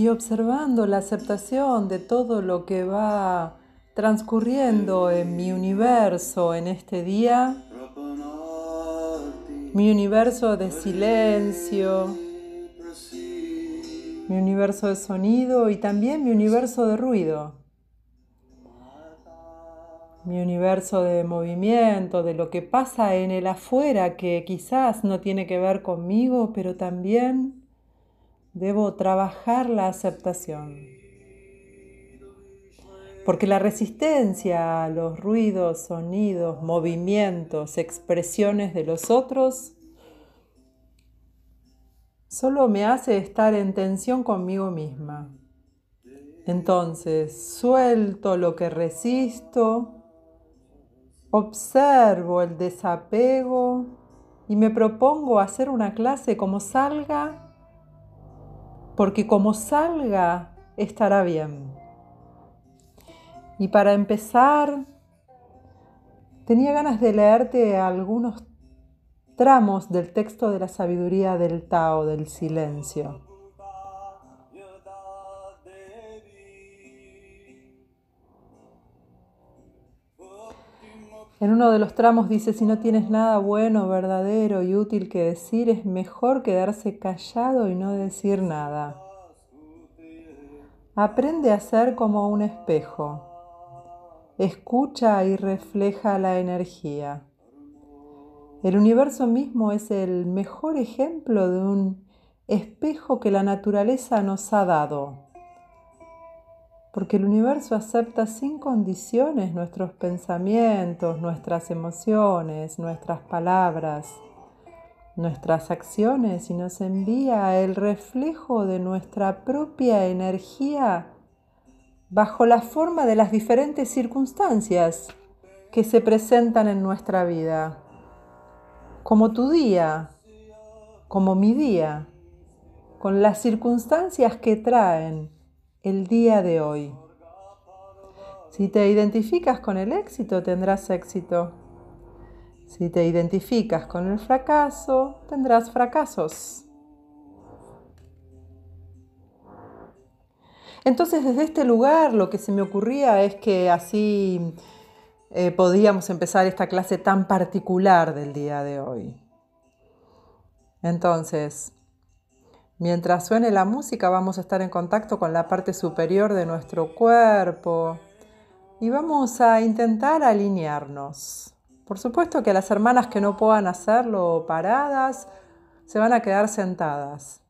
y observando la aceptación de todo lo que va transcurriendo en mi universo en este día, mi universo de silencio, mi universo de sonido y también mi universo de ruido, mi universo de movimiento, de lo que pasa en el afuera que quizás no tiene que ver conmigo, pero también Debo trabajar la aceptación. Porque la resistencia a los ruidos, sonidos, movimientos, expresiones de los otros solo me hace estar en tensión conmigo misma. Entonces, suelto lo que resisto, observo el desapego y me propongo hacer una clase como salga porque como salga estará bien. Y para empezar, tenía ganas de leerte algunos tramos del texto de la sabiduría del Tao, del silencio. En uno de los tramos dice, si no tienes nada bueno, verdadero y útil que decir, es mejor quedarse callado y no decir nada. Aprende a ser como un espejo. Escucha y refleja la energía. El universo mismo es el mejor ejemplo de un espejo que la naturaleza nos ha dado porque el universo acepta sin condiciones nuestros pensamientos, nuestras emociones, nuestras palabras, nuestras acciones y nos envía el reflejo de nuestra propia energía bajo la forma de las diferentes circunstancias que se presentan en nuestra vida, como tu día, como mi día, con las circunstancias que traen el día de hoy. Si te identificas con el éxito, tendrás éxito. Si te identificas con el fracaso, tendrás fracasos. Entonces desde este lugar lo que se me ocurría es que así eh, podíamos empezar esta clase tan particular del día de hoy. Entonces, Mientras suene la música vamos a estar en contacto con la parte superior de nuestro cuerpo y vamos a intentar alinearnos. Por supuesto que las hermanas que no puedan hacerlo paradas se van a quedar sentadas.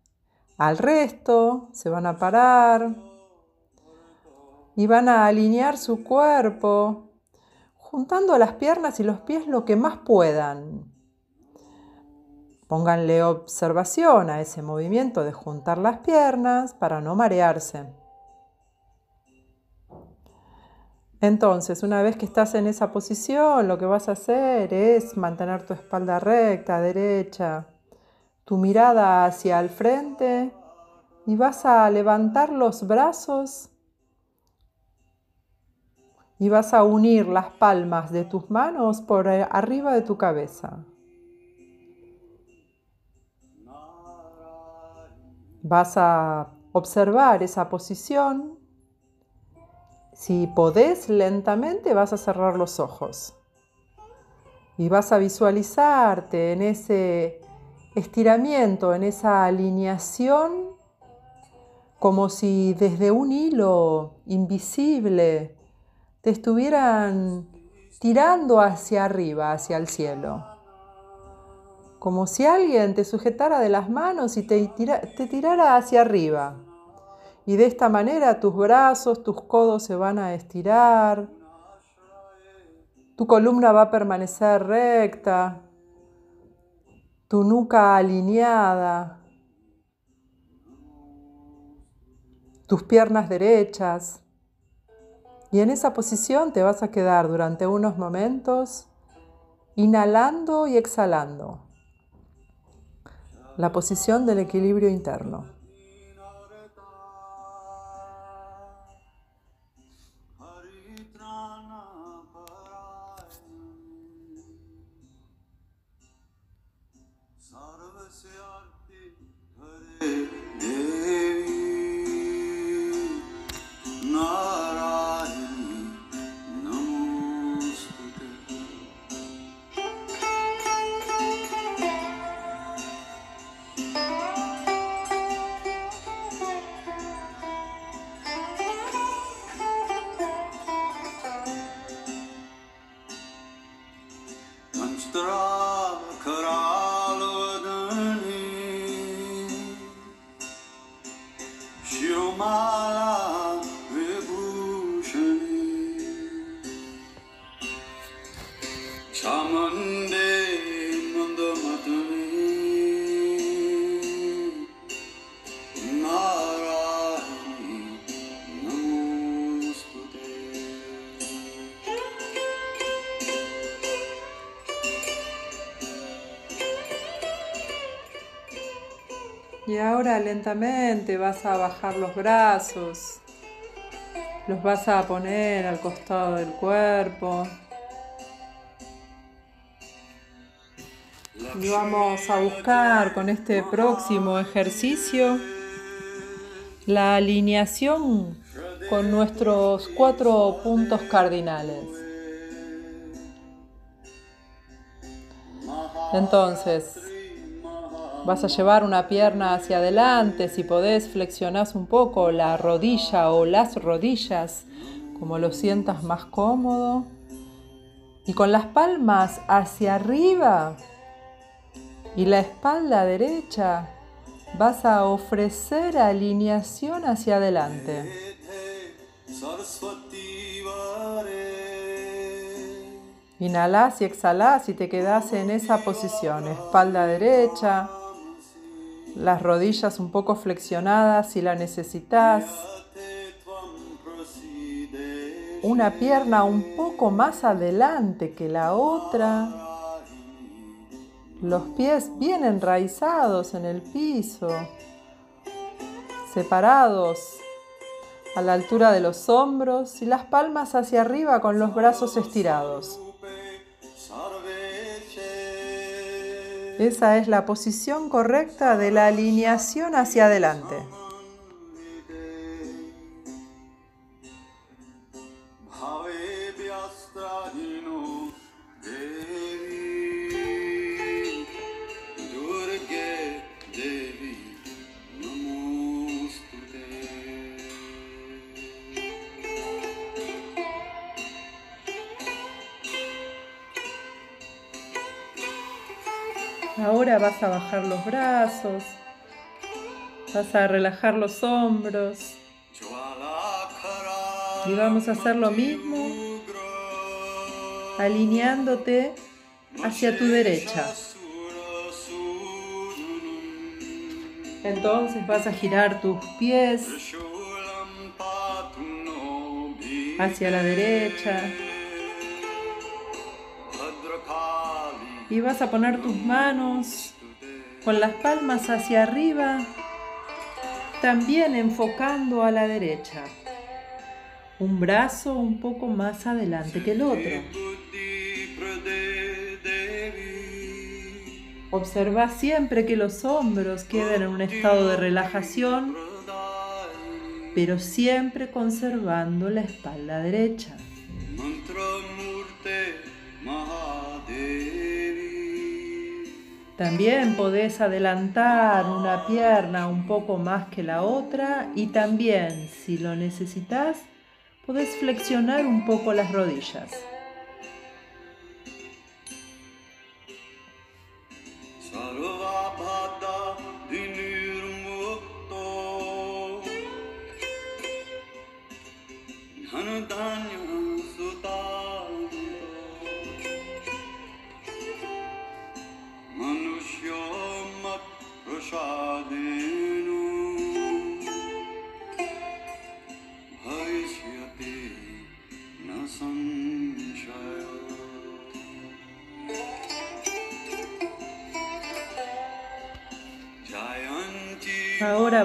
Al resto se van a parar y van a alinear su cuerpo juntando las piernas y los pies lo que más puedan. Pónganle observación a ese movimiento de juntar las piernas para no marearse. Entonces, una vez que estás en esa posición, lo que vas a hacer es mantener tu espalda recta, derecha, tu mirada hacia el frente y vas a levantar los brazos y vas a unir las palmas de tus manos por arriba de tu cabeza. Vas a observar esa posición. Si podés lentamente vas a cerrar los ojos y vas a visualizarte en ese estiramiento, en esa alineación, como si desde un hilo invisible te estuvieran tirando hacia arriba, hacia el cielo como si alguien te sujetara de las manos y te, tirara hacia arriba. Y de esta manera tus brazos, tus codos se van a estirar, tu columna va a permanecer recta, tu nuca alineada, tus piernas derechas. Y en esa posición te vas a quedar durante unos momentos inhalando y exhalando la posición del equilibrio interno. Y ahora lentamente vas a bajar los brazos, los vas a poner al costado del cuerpo. Y vamos a buscar con este próximo ejercicio la alineación con nuestros cuatro puntos cardinales. Entonces, vas a llevar una pierna hacia adelante, si podés flexionás un poco la rodilla o las rodillas, como lo sientas más cómodo. Y con las palmas hacia arriba y la espalda derecha vas a ofrecer alineación hacia adelante. Inhalas y exhalas y te quedas en esa posición, espalda derecha, las rodillas un poco flexionadas si la necesitas, una pierna un poco más adelante que la otra los pies bien enraizados en el piso, separados a la altura de los hombros y las palmas hacia arriba con los brazos estirados. Esa es la posición correcta de la alineación hacia adelante. Ahora vas a bajar los brazos, vas a relajar los hombros y vamos a hacer lo mismo alineándote hacia tu derecha. Entonces vas a girar tus pies hacia la derecha. Y vas a poner tus manos con las palmas hacia arriba, también enfocando a la derecha. Un brazo un poco más adelante que el otro. Observa siempre que los hombros queden en un estado de relajación, pero siempre conservando la espalda derecha. También podés adelantar una pierna un poco más que la otra y también, si lo necesitas, podés flexionar un poco las rodillas.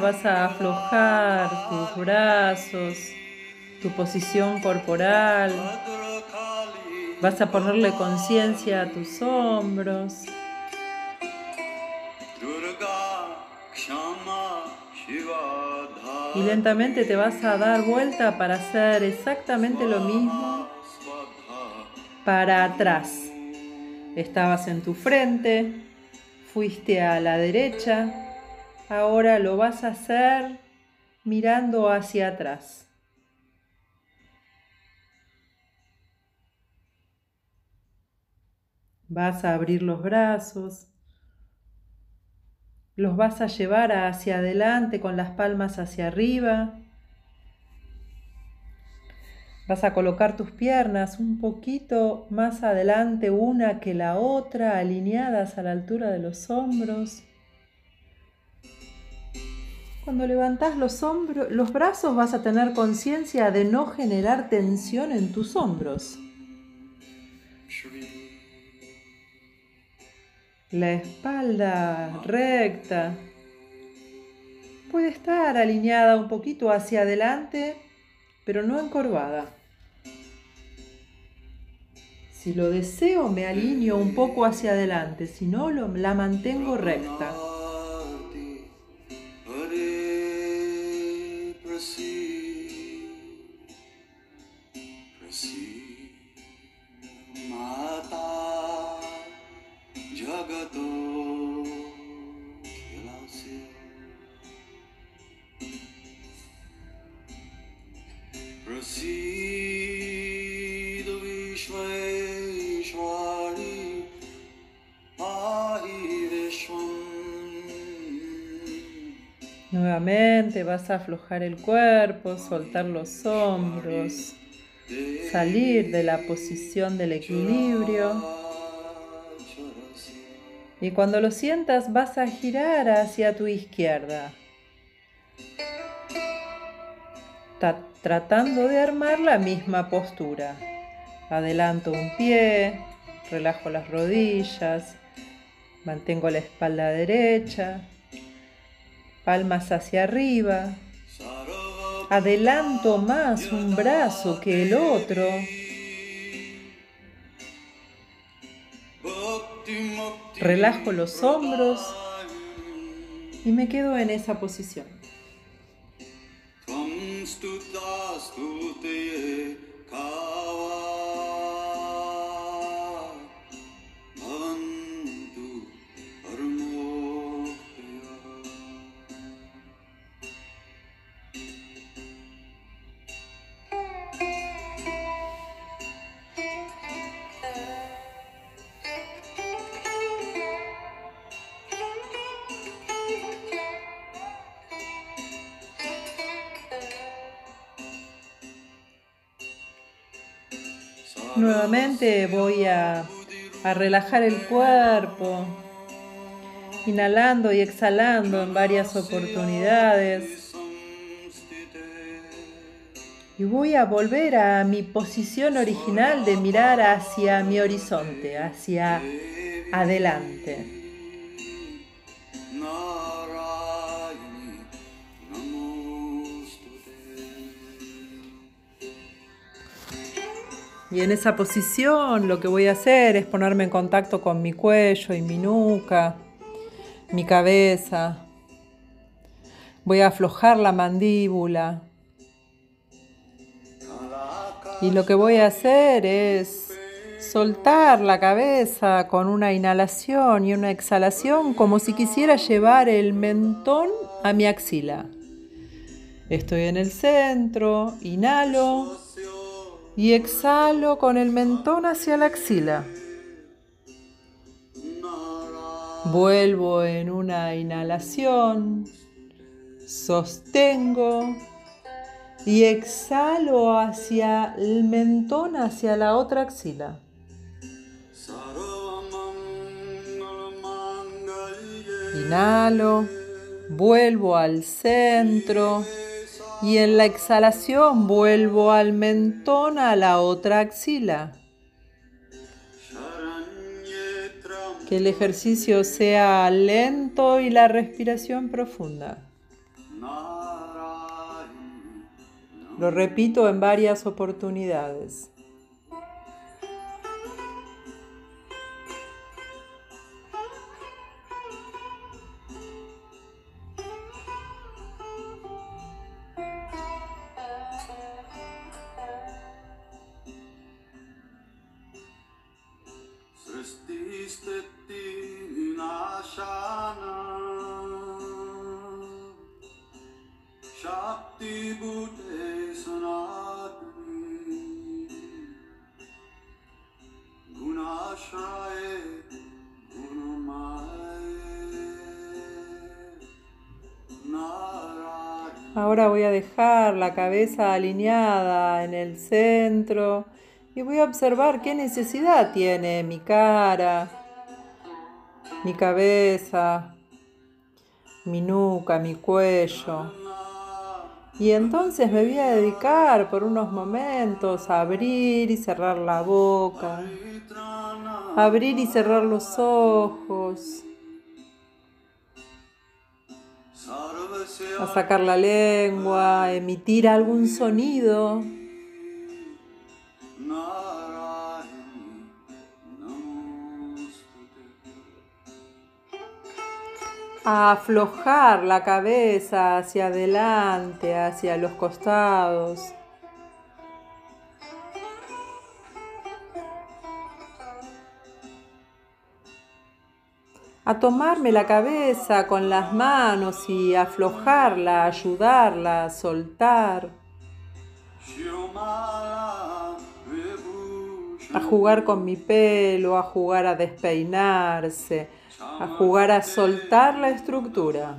Vas a aflojar tus brazos, tu posición corporal. Vas a ponerle conciencia a tus hombros. Y lentamente te vas a dar vuelta para hacer exactamente lo mismo para atrás. Estabas en tu frente, fuiste a la derecha, Ahora lo vas a hacer mirando hacia atrás. Vas a abrir los brazos, los vas a llevar hacia adelante con las palmas hacia arriba. Vas a colocar tus piernas un poquito más adelante una que la otra, alineadas a la altura de los hombros. Cuando levantas los, hombros, los brazos vas a tener conciencia de no generar tensión en tus hombros. La espalda recta, puede estar alineada un poquito hacia adelante, pero no encorvada. Si lo deseo, me alineo un poco hacia adelante, si no, la mantengo recta. Nuevamente vas a aflojar el cuerpo, soltar los hombros, salir de la posición del equilibrio. Y cuando lo sientas vas a girar hacia tu izquierda, tratando de armar la misma postura. Adelanto un pie, relajo las rodillas, mantengo la espalda derecha, palmas hacia arriba. Adelanto más un brazo que el otro. Relajo los hombros y me quedo en esa posición. स्तुता स्तुतये का Voy a, relajar el cuerpo, inhalando y exhalando en varias oportunidades. Y voy a volver a mi posición original de mirar hacia mi horizonte, hacia adelante. Y en esa posición lo que voy a hacer es ponerme en contacto con mi cuello y mi nuca, mi cabeza. Voy a aflojar la mandíbula. Y lo que voy a hacer es soltar la cabeza con una inhalación y una exhalación como si quisiera llevar el mentón a mi axila. Estoy en el centro, inhalo y exhalo con el mentón hacia la axila. Vuelvo en una inhalación, sostengo y exhalo hacia el mentón, hacia la otra axila. Inhalo, vuelvo al centro y en la exhalación vuelvo al mentón a la otra axila. Que el ejercicio sea lento y la respiración profunda. Lo repito en varias oportunidades. Ahora voy a dejar la cabeza alineada en el centro y voy a observar qué necesidad tiene mi cara, mi cabeza, mi nuca, mi cuello. Y entonces me voy a dedicar por unos momentos a abrir y cerrar la boca, abrir y cerrar los ojos a sacar la lengua, emitir algún sonido. A aflojar la cabeza hacia adelante, hacia los costados. a tomarme la cabeza con las manos y aflojarla, ayudarla, soltar. A jugar con mi pelo, a jugar a despeinarse, a jugar a soltar la estructura.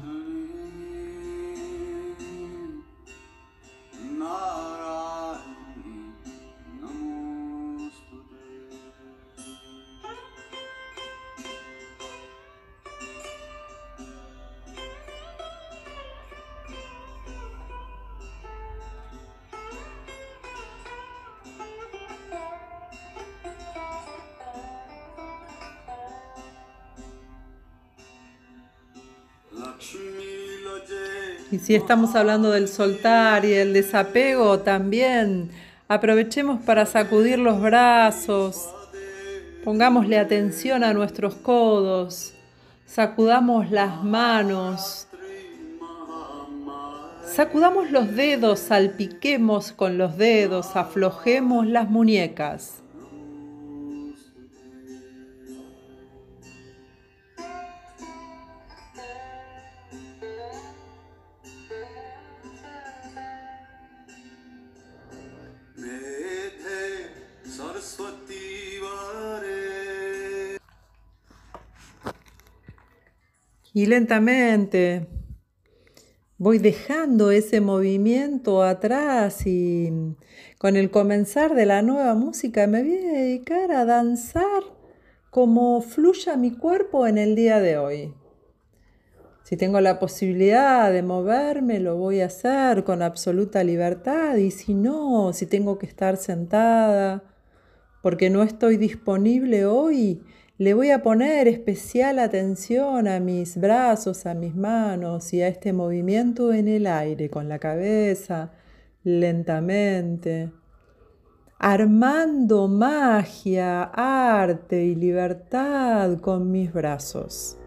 Y si estamos hablando del soltar y el desapego, también aprovechemos para sacudir los brazos, pongámosle atención a nuestros codos, sacudamos las manos, sacudamos los dedos, salpiquemos con los dedos, aflojemos las muñecas. Y lentamente voy dejando ese movimiento atrás y con el comenzar de la nueva música me voy a dedicar a danzar como fluya mi cuerpo en el día de hoy. Si tengo la posibilidad de moverme, lo voy a hacer con absoluta libertad y si no, si tengo que estar sentada porque no estoy disponible hoy, le voy a poner especial atención a mis brazos, a mis manos y a este movimiento en el aire con la cabeza, lentamente, armando magia, arte y libertad con mis brazos.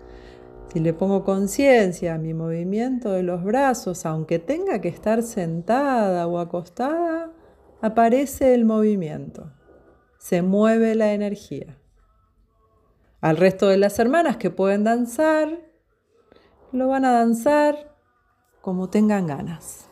Si le pongo conciencia a mi movimiento de los brazos, aunque tenga que estar sentada o acostada, aparece el movimiento, se mueve la energía. Al resto de las hermanas que pueden danzar, lo van a danzar como tengan ganas.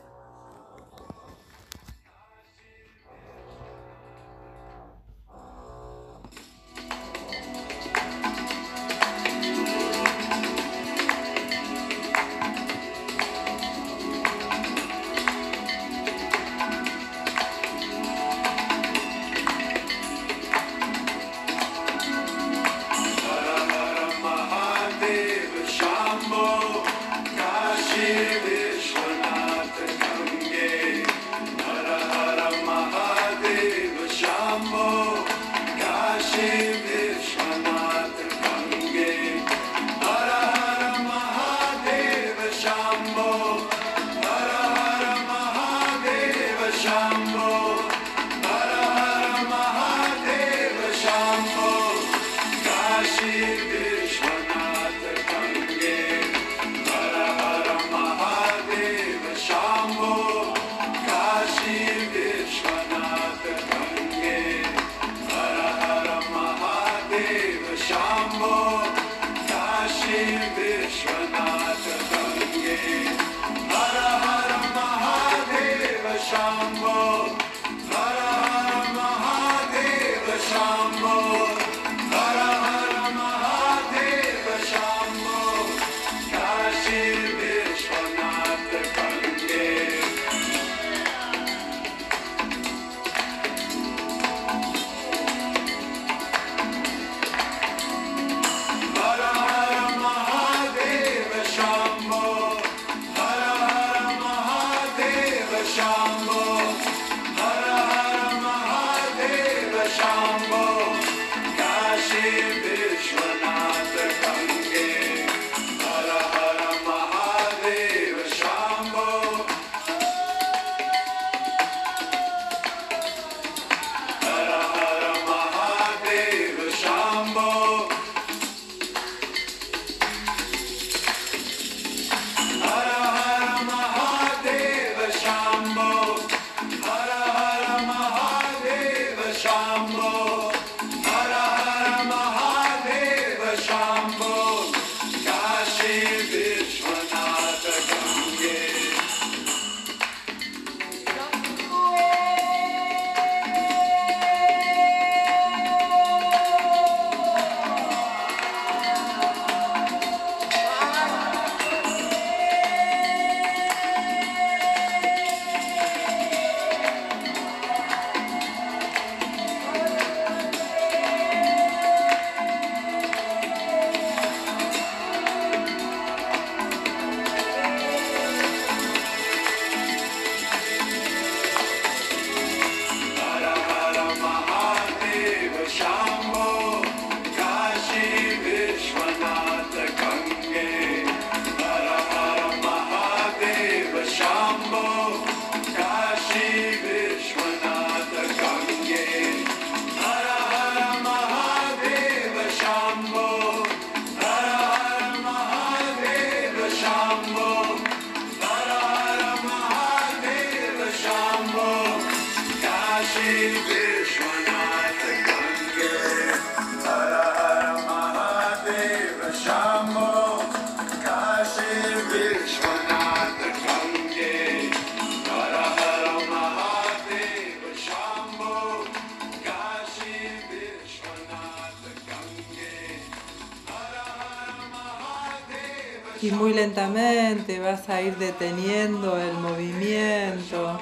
A ir deteniendo el movimiento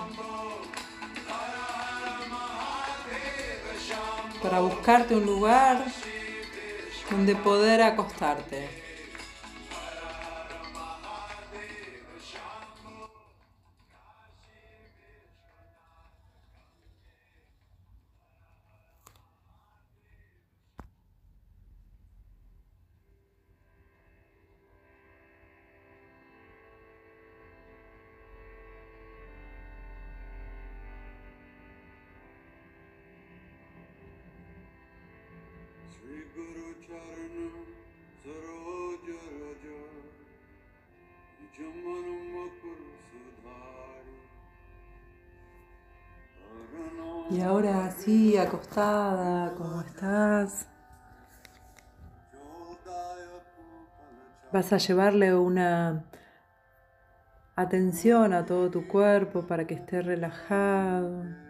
para buscarte un lugar donde poder acostarte. Y ahora sí, acostada, ¿cómo estás? Vas a llevarle una atención a todo tu cuerpo para que esté relajado.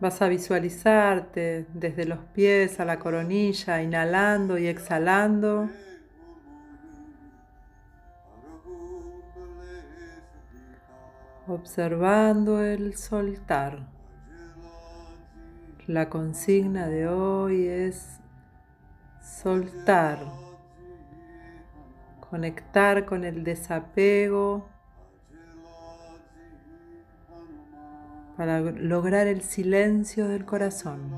Vas a visualizarte desde los pies a la coronilla, inhalando y exhalando. observando el soltar. La consigna de hoy es soltar, conectar con el desapego para lograr el silencio del corazón.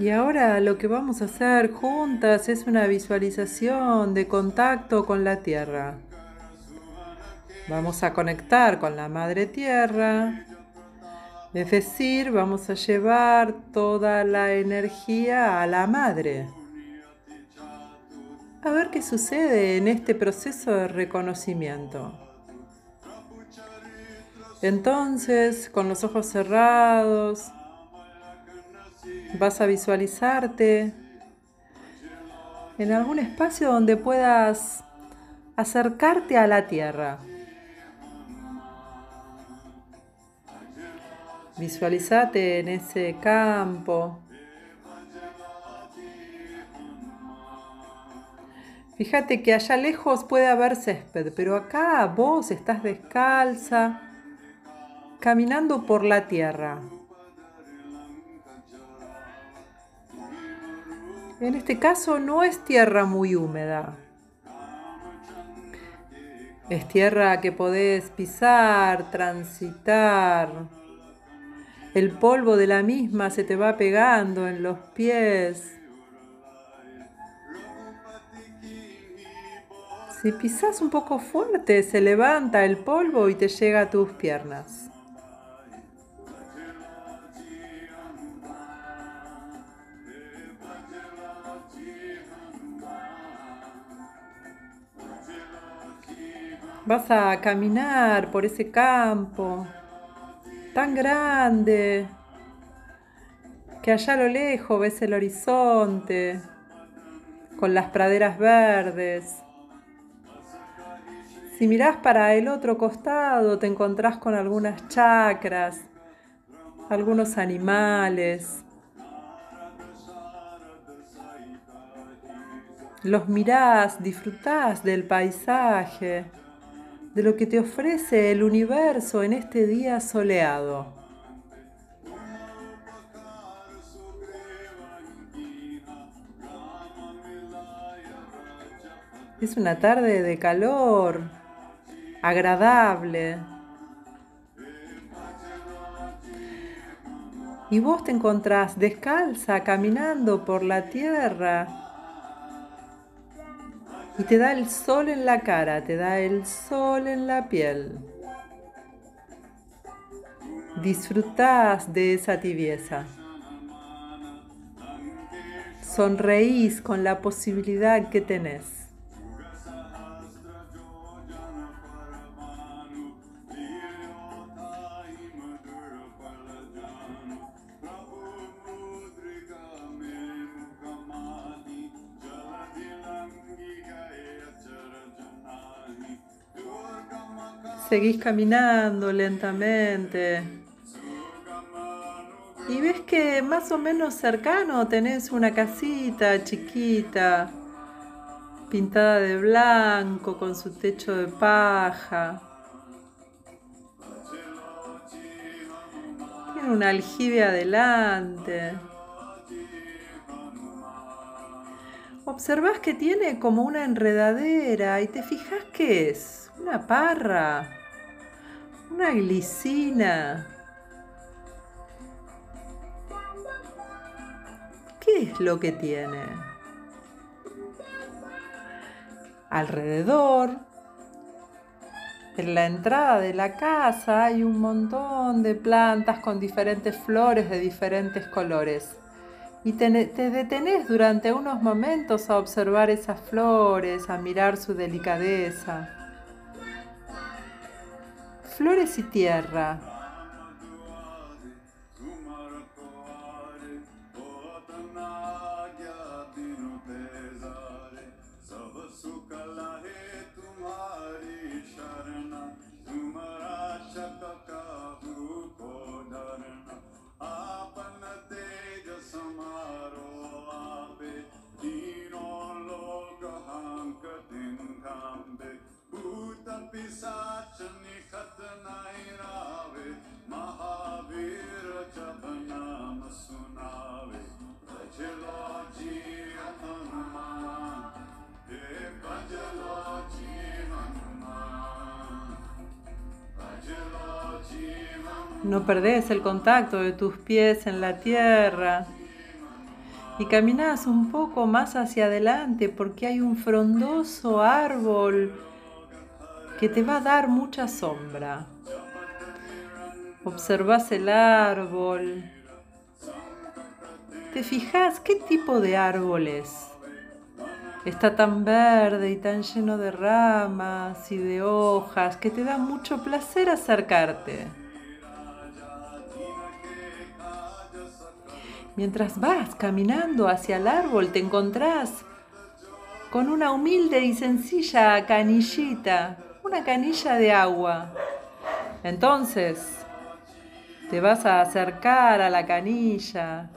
Y ahora lo que vamos a hacer juntas es una visualización de contacto con la tierra. Vamos a conectar con la madre tierra. Es decir, vamos a llevar toda la energía a la madre. A ver qué sucede en este proceso de reconocimiento. Entonces, con los ojos cerrados, Vas a visualizarte en algún espacio donde puedas acercarte a la tierra. Visualizate en ese campo. Fíjate que allá lejos puede haber césped, pero acá vos estás descalza, caminando por la tierra. En este caso no es tierra muy húmeda. Es tierra que podés pisar, transitar. El polvo de la misma se te va pegando en los pies. Si pisas un poco fuerte, se levanta el polvo y te llega a tus piernas. Vas a caminar por ese campo tan grande que allá a lo lejos ves el horizonte con las praderas verdes. Si mirás para el otro costado te encontrás con algunas chacras, algunos animales. Los mirás, disfrutás del paisaje de lo que te ofrece el universo en este día soleado. Es una tarde de calor, agradable. Y vos te encontrás descalza caminando por la tierra. Y te da el sol en la cara, te da el sol en la piel. Disfrutás de esa tibieza. Sonreís con la posibilidad que tenés. Seguís caminando lentamente. Y ves que más o menos cercano tenés una casita chiquita, pintada de blanco, con su techo de paja. Tiene un aljibe adelante. Observas que tiene como una enredadera y te fijas qué es. Una parra. Una glicina. ¿Qué es lo que tiene? Alrededor, en la entrada de la casa hay un montón de plantas con diferentes flores de diferentes colores. Y te, te, detenés durante unos momentos a observar esas flores, a mirar su delicadeza flores y tierra. No perdés el contacto de tus pies en la tierra. Y caminas un poco más hacia adelante porque hay un frondoso árbol que te va a dar mucha sombra. Observas el árbol. ¿Te fijas qué tipo de árbol es? Está tan verde y tan lleno de ramas y de hojas que te da mucho placer acercarte. Mientras vas caminando hacia el árbol te encontrás con una humilde y sencilla canillita una canilla de agua. Entonces, te vas a acercar a la canilla.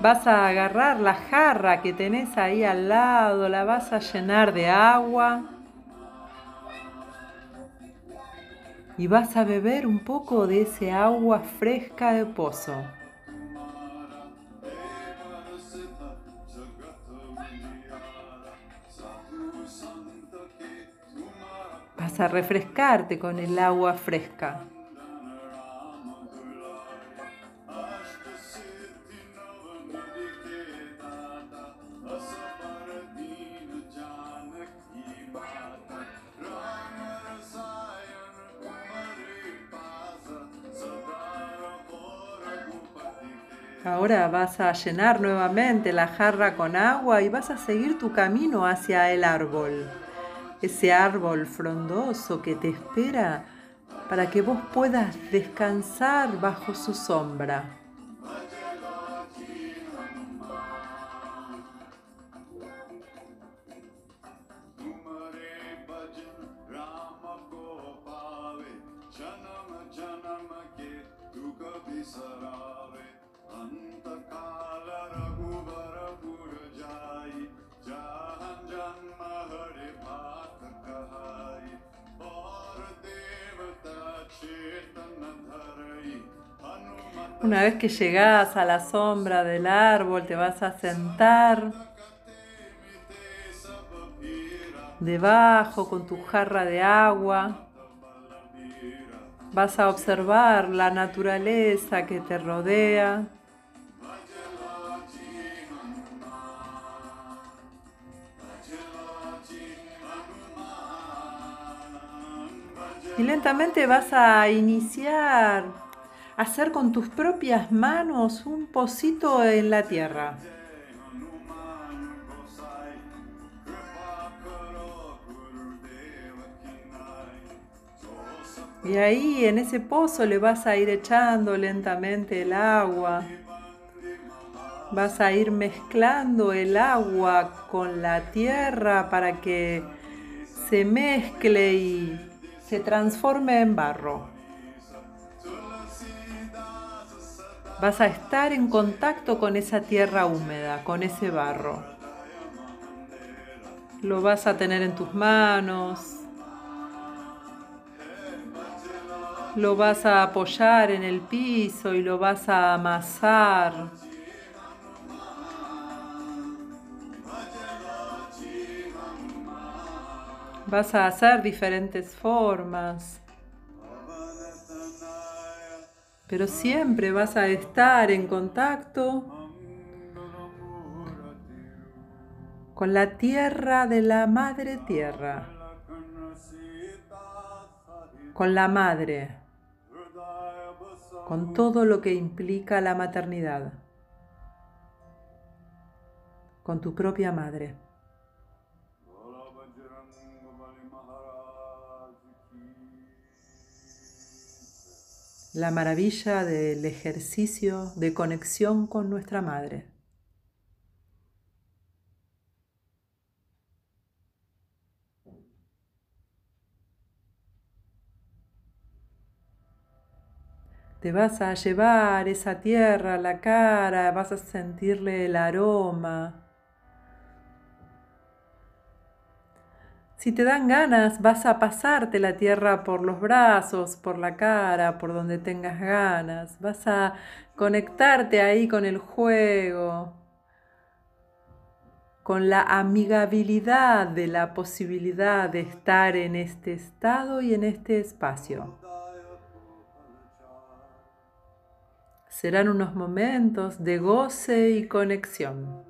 Vas a agarrar la jarra que tenés ahí al lado, la vas a llenar de agua. Y vas a beber un poco de ese agua fresca de pozo. Vas a refrescarte con el agua fresca. Ahora vas a llenar nuevamente la jarra con agua y vas a seguir tu camino hacia el árbol ese árbol frondoso que te espera para que vos puedas descansar bajo su sombra. Una vez que llegas a la sombra del árbol, te vas a sentar debajo con tu jarra de agua. Vas a observar la naturaleza que te rodea. Y lentamente vas a iniciar hacer con tus propias manos un pocito en la tierra. Y ahí en ese pozo le vas a ir echando lentamente el agua. Vas a ir mezclando el agua con la tierra para que se mezcle y se transforme en barro. Vas a estar en contacto con esa tierra húmeda, con ese barro. Lo vas a tener en tus manos, lo vas a apoyar en el piso y lo vas a amasar. Vas a hacer diferentes formas. Pero siempre vas a estar en contacto con la tierra de la madre tierra. Con la madre con todo lo que implica la maternidad, con tu propia madre. La maravilla del ejercicio de conexión con nuestra madre. Te vas a llevar esa tierra a la cara, vas a sentirle el aroma. Si te dan ganas, vas a pasarte la tierra por los brazos, por la cara, por donde tengas ganas. Vas a conectarte ahí con el juego, con la amigabilidad de la posibilidad de estar en este estado y en este espacio. Serán unos momentos de goce y conexión.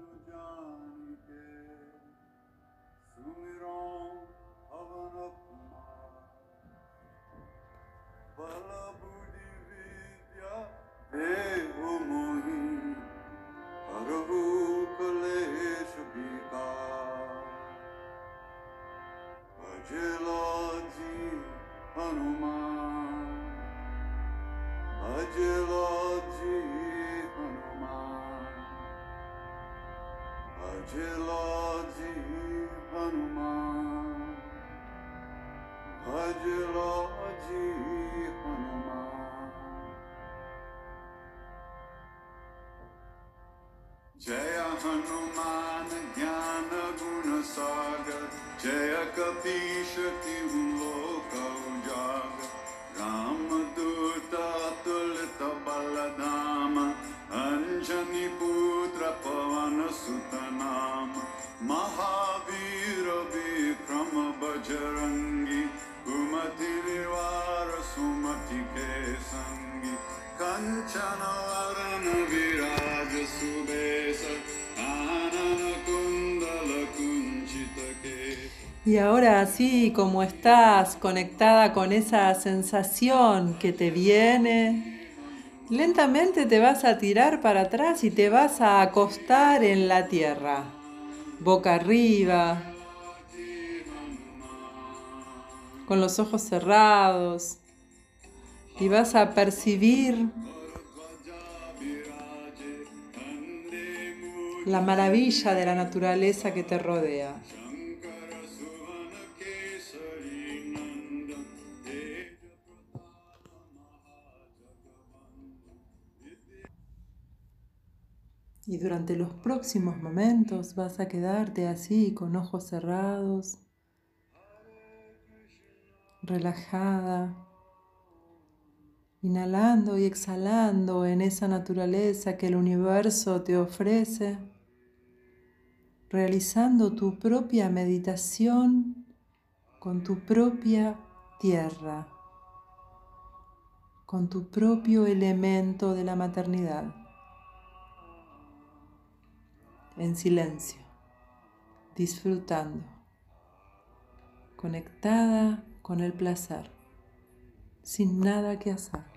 Hanuman ज्ञान गुण सागर जय कपीश तिहु लोक उजाग राम दूता स्गत जयकीशिग अञ्जनि पुत्र पवन सुत नाम। महावीर विक्रम बजरङ्गी कुमति निवार सुमति के सङ्गी कञ्चन वरण Y ahora así como estás conectada con esa sensación que te viene, lentamente te vas a tirar para atrás y te vas a acostar en la tierra, boca arriba, con los ojos cerrados, y vas a percibir la maravilla de la naturaleza que te rodea. Y durante los próximos momentos vas a quedarte así con ojos cerrados, relajada, inhalando y exhalando en esa naturaleza que el universo te ofrece, realizando tu propia meditación con tu propia tierra, con tu propio elemento de la maternidad en silencio, disfrutando, conectada con el placer, sin nada que hacer.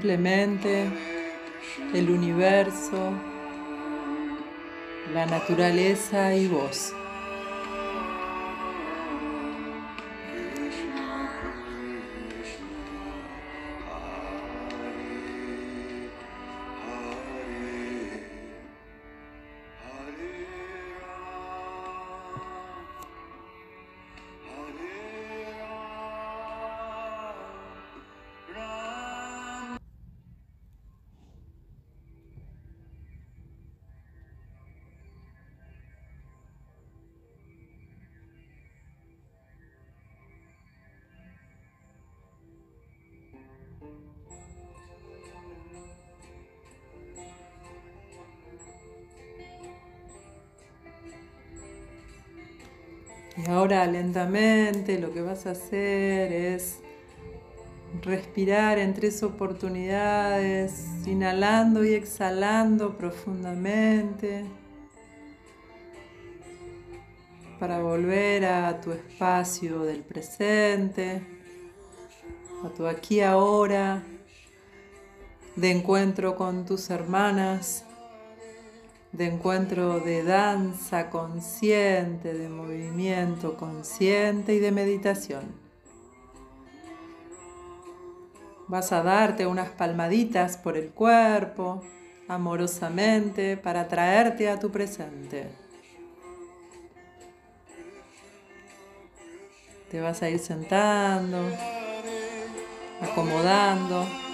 Simplemente el universo, la naturaleza y vos. Y ahora lentamente lo que vas a hacer es respirar en tres oportunidades, inhalando y exhalando profundamente para volver a tu espacio del presente, a tu aquí ahora, de encuentro con tus hermanas de encuentro de danza consciente, de movimiento consciente y de meditación. Vas a darte unas palmaditas por el cuerpo, amorosamente, para traerte a tu presente. Te vas a ir sentando, acomodando.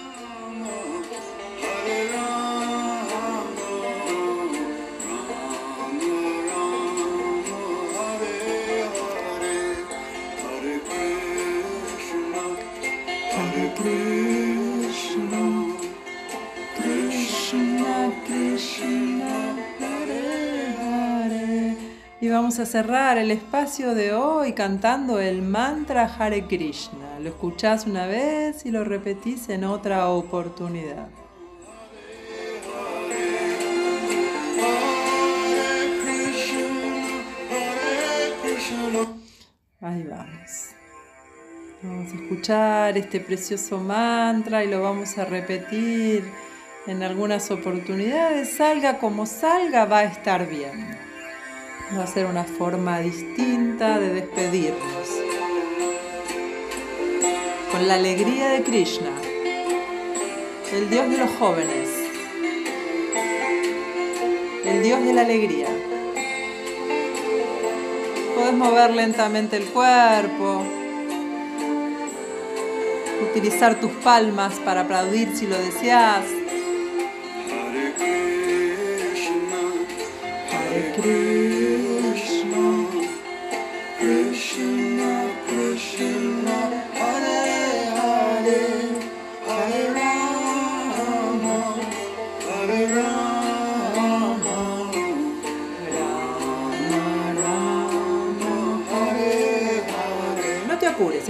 Vamos a cerrar el espacio de hoy cantando el mantra Hare Krishna. Lo escuchás una vez y lo repetís en otra oportunidad. Vamos a escuchar este precioso mantra y lo vamos a repetir en algunas oportunidades. Salga como salga, va a estar bien. Va a ser una forma distinta de despedirnos. Con la alegría de Krishna, el Dios de los jóvenes, el Dios de la alegría. Puedes mover lentamente el cuerpo, utilizar tus palmas para aplaudir si lo deseas. Hare Krishna,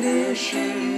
Krishna,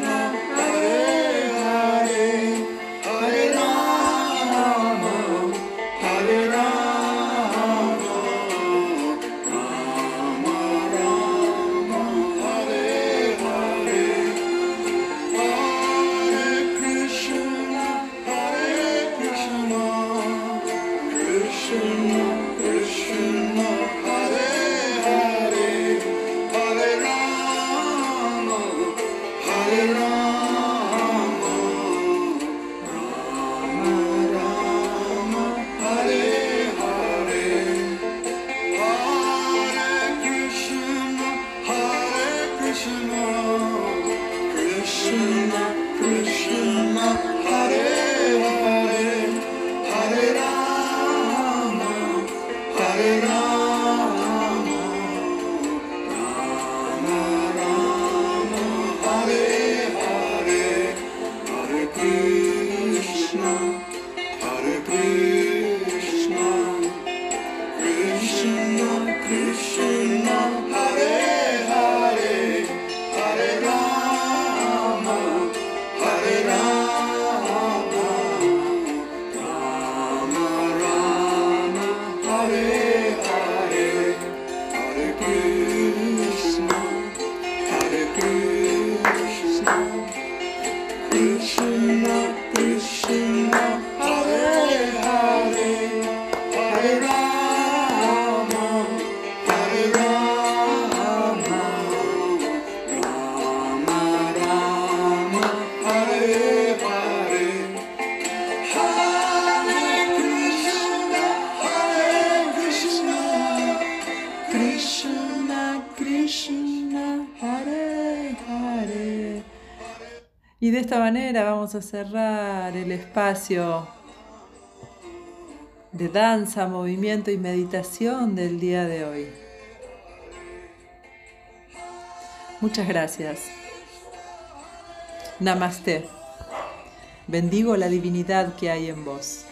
vamos a cerrar el espacio de danza, movimiento y meditación del día de hoy. Muchas gracias. Namaste. Bendigo la divinidad que hay en vos.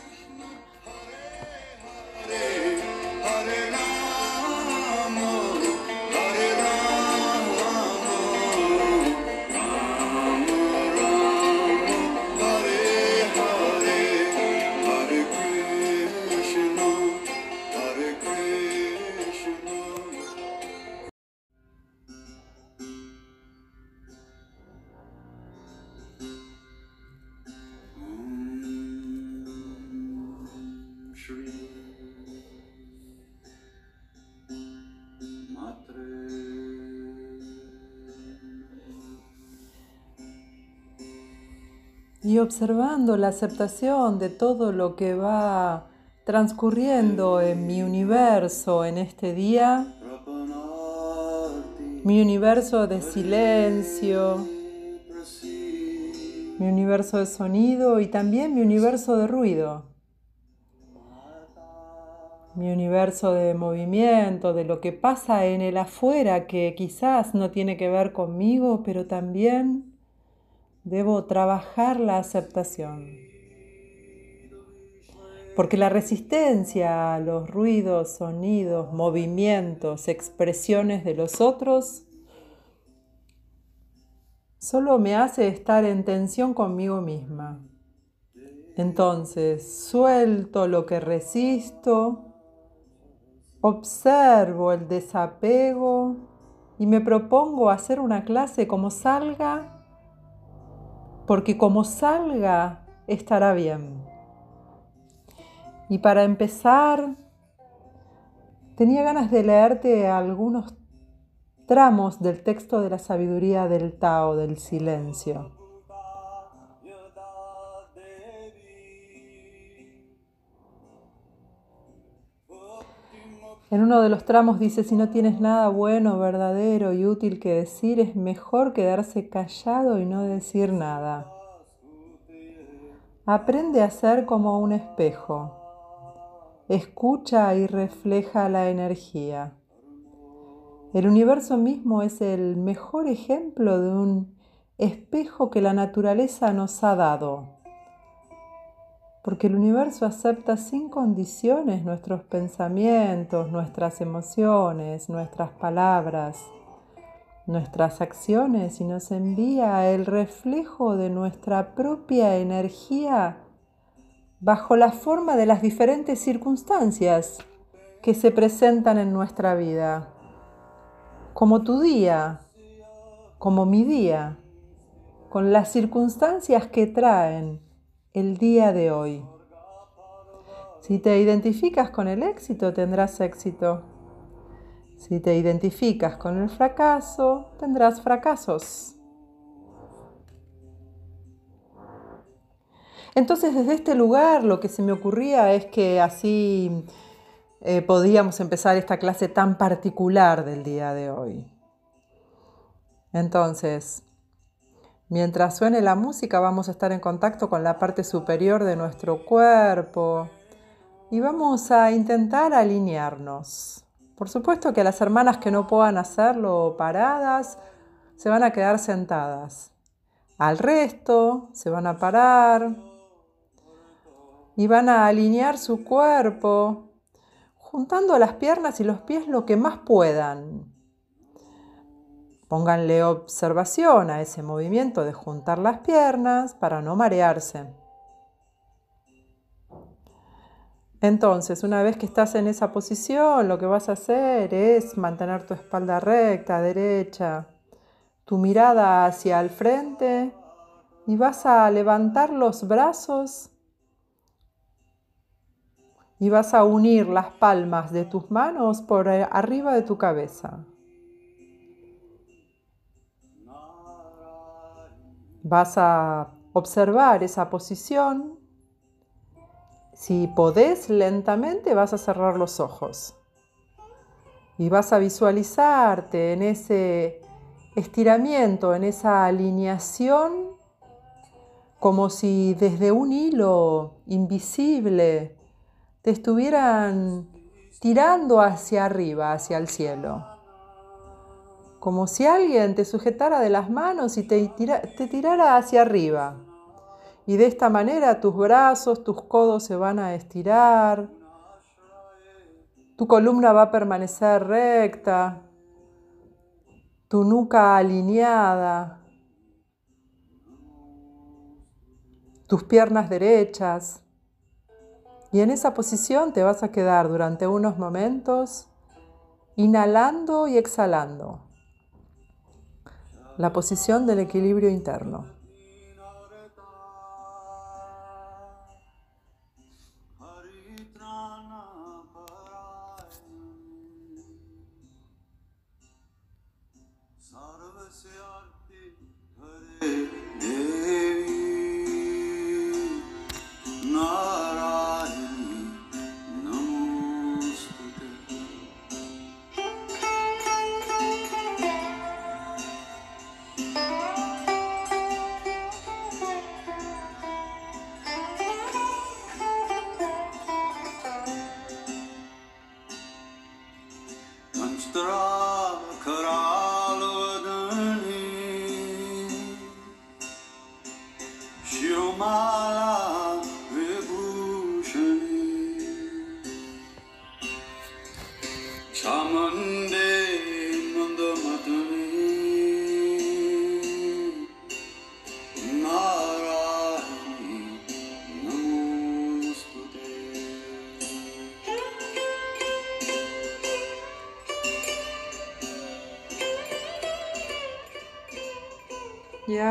Y observando la aceptación de todo lo que va transcurriendo en mi universo en este día, mi universo de silencio, mi universo de sonido y también mi universo de ruido. mi universo de movimiento, de lo que pasa en el afuera que quizás no tiene que ver conmigo, pero también debo trabajar la aceptación. Porque la resistencia a los ruidos, sonidos, movimientos, expresiones de los otros solo me hace estar en tensión conmigo misma. Entonces, suelto lo que resisto, observo el desapego y me propongo hacer una clase como salga, porque como salga estará bien. Y para empezar, tenía ganas de leerte algunos tramos del texto de la sabiduría del Tao, del silencio. En uno de los tramos dice, si no tienes nada bueno, verdadero y útil que decir, es mejor quedarse callado y no decir nada. Aprende a ser como un espejo. Escucha y refleja la energía. El universo mismo es el mejor ejemplo de un espejo que la naturaleza nos ha dado porque el universo acepta sin condiciones nuestros pensamientos, nuestras emociones, nuestras palabras, nuestras acciones y nos envía el reflejo de nuestra propia energía bajo la forma de las diferentes circunstancias que se presentan en nuestra vida, como tu día, como mi día, con las circunstancias que traen el día de hoy. Si te identificas con el éxito, tendrás éxito. Si te identificas con el fracaso, tendrás fracasos. Entonces desde este lugar lo que se me ocurría es que así eh, podíamos empezar esta clase tan particular del día de hoy. Entonces, Mientras suene la música vamos a estar en contacto con la parte superior de nuestro cuerpo y vamos a intentar alinearnos. Por supuesto que las hermanas que no puedan hacerlo paradas se van a quedar sentadas. Al resto se van a parar y van a alinear su cuerpo juntando las piernas y los pies lo que más puedan. Pónganle observación a ese movimiento de juntar las piernas para no marearse. Entonces, una vez que estás en esa posición, lo que vas a hacer es mantener tu espalda recta, derecha, tu mirada hacia el frente y vas a levantar los brazos y vas a unir las palmas de tus manos por arriba de tu cabeza. Vas a observar esa posición. Si podés lentamente vas a cerrar los ojos y vas a visualizarte en ese estiramiento, en esa alineación, como si desde un hilo invisible te estuvieran tirando hacia arriba, hacia el cielo como si alguien te sujetara de las manos y te, tirara hacia arriba. Y de esta manera tus brazos, tus codos se van a estirar, tu columna va a permanecer recta, tu nuca alineada, tus piernas derechas. Y en esa posición te vas a quedar durante unos momentos inhalando y exhalando la posición del equilibrio interno.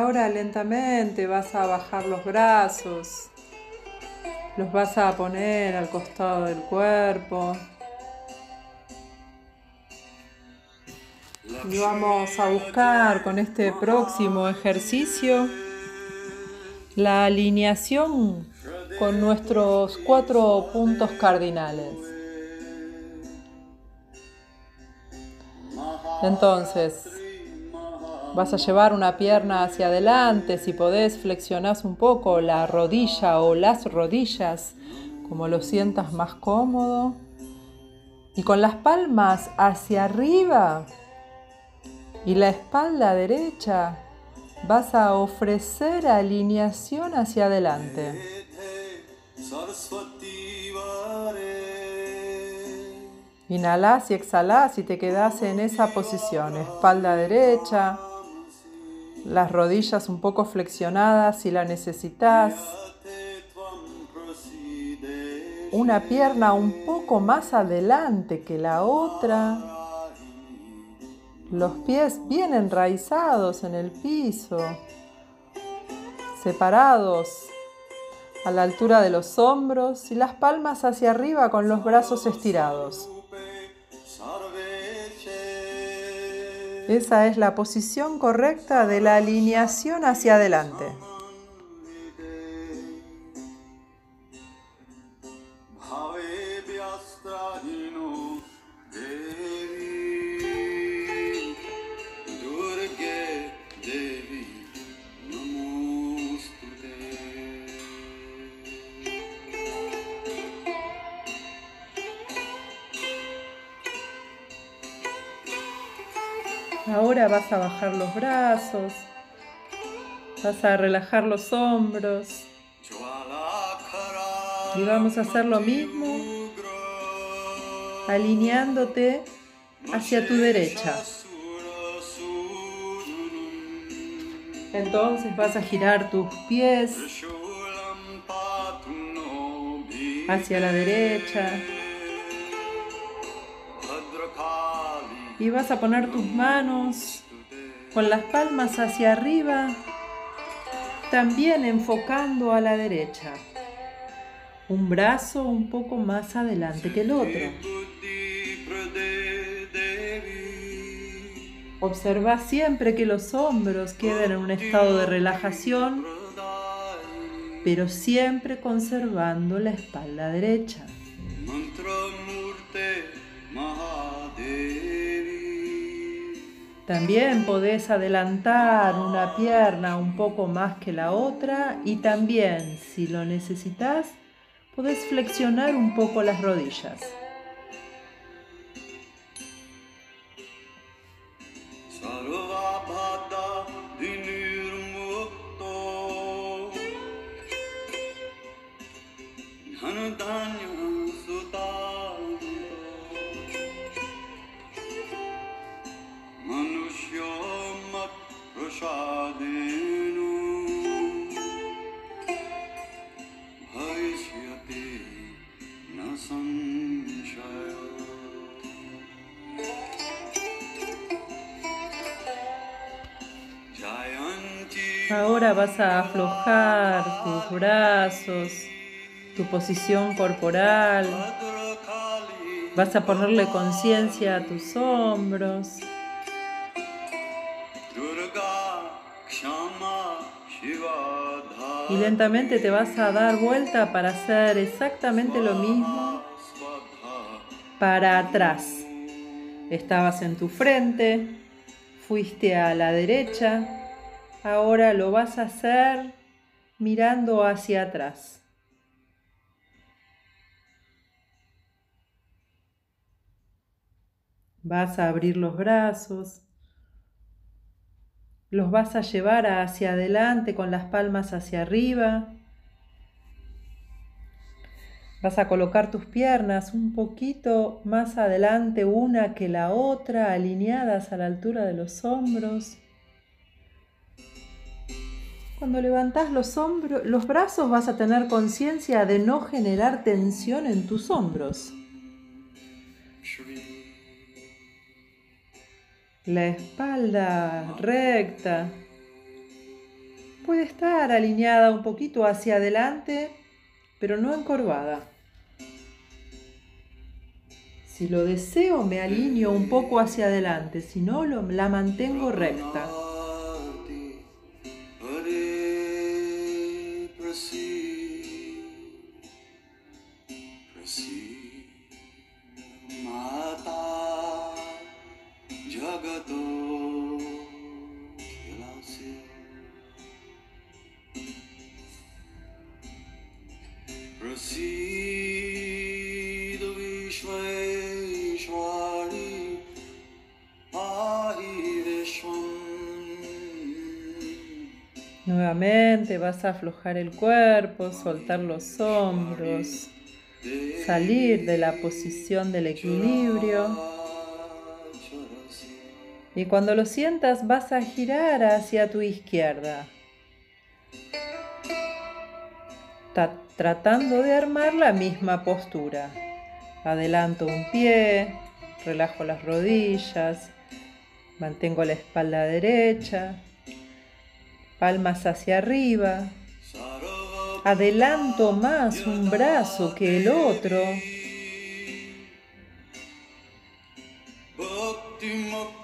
Ahora lentamente vas a bajar los brazos, los vas a poner al costado del cuerpo. Y vamos a buscar con este próximo ejercicio la alineación con nuestros cuatro puntos cardinales. Entonces, Vas a llevar una pierna hacia adelante, si podés flexionás un poco la rodilla o las rodillas, como lo sientas más cómodo. Y con las palmas hacia arriba y la espalda derecha, vas a ofrecer alineación hacia adelante. Inhalás y exhalás y te quedás en esa posición, espalda derecha, las rodillas un poco flexionadas si la necesitas, una pierna un poco más adelante que la otra, los pies bien enraizados en el piso, separados a la altura de los hombros y las palmas hacia arriba con los brazos estirados. Esa es la posición correcta de la alineación hacia adelante. Ahora vas a bajar los brazos, vas a relajar los hombros y vamos a hacer lo mismo alineándote hacia tu derecha. Entonces vas a girar tus pies hacia la derecha y vas a poner tus manos con las palmas hacia arriba, también enfocando a la derecha. Un brazo un poco más adelante que el otro. Observa siempre que los hombros queden en un estado de relajación, pero siempre conservando la espalda derecha. También podés adelantar una pierna un poco más que la otra y también, si lo necesitas, podés flexionar un poco las rodillas. Posición corporal, vas a ponerle conciencia a tus hombros. Y lentamente te vas a dar vuelta para hacer exactamente lo mismo para atrás. Estabas en tu frente, fuiste a la derecha, ahora lo vas a hacer mirando hacia atrás. Vas a abrir los brazos, los vas a llevar hacia adelante con las palmas hacia arriba. Vas a colocar tus piernas un poquito más adelante una que la otra, alineadas a la altura de los hombros. Cuando levantas los hombros, los brazos vas a tener conciencia de no generar tensión en tus hombros. La espalda recta puede estar alineada un poquito hacia adelante, pero no encorvada. Si lo deseo, me alineo un poco hacia adelante, si no, la mantengo recta. Nuevamente vas a aflojar el cuerpo, soltar los hombros, salir de la posición del equilibrio. Y cuando lo sientas vas a girar hacia tu izquierda, tratando de armar la misma postura. Adelanto un pie, relajo las rodillas, mantengo la espalda derecha, palmas hacia arriba. Adelanto más un brazo que el otro.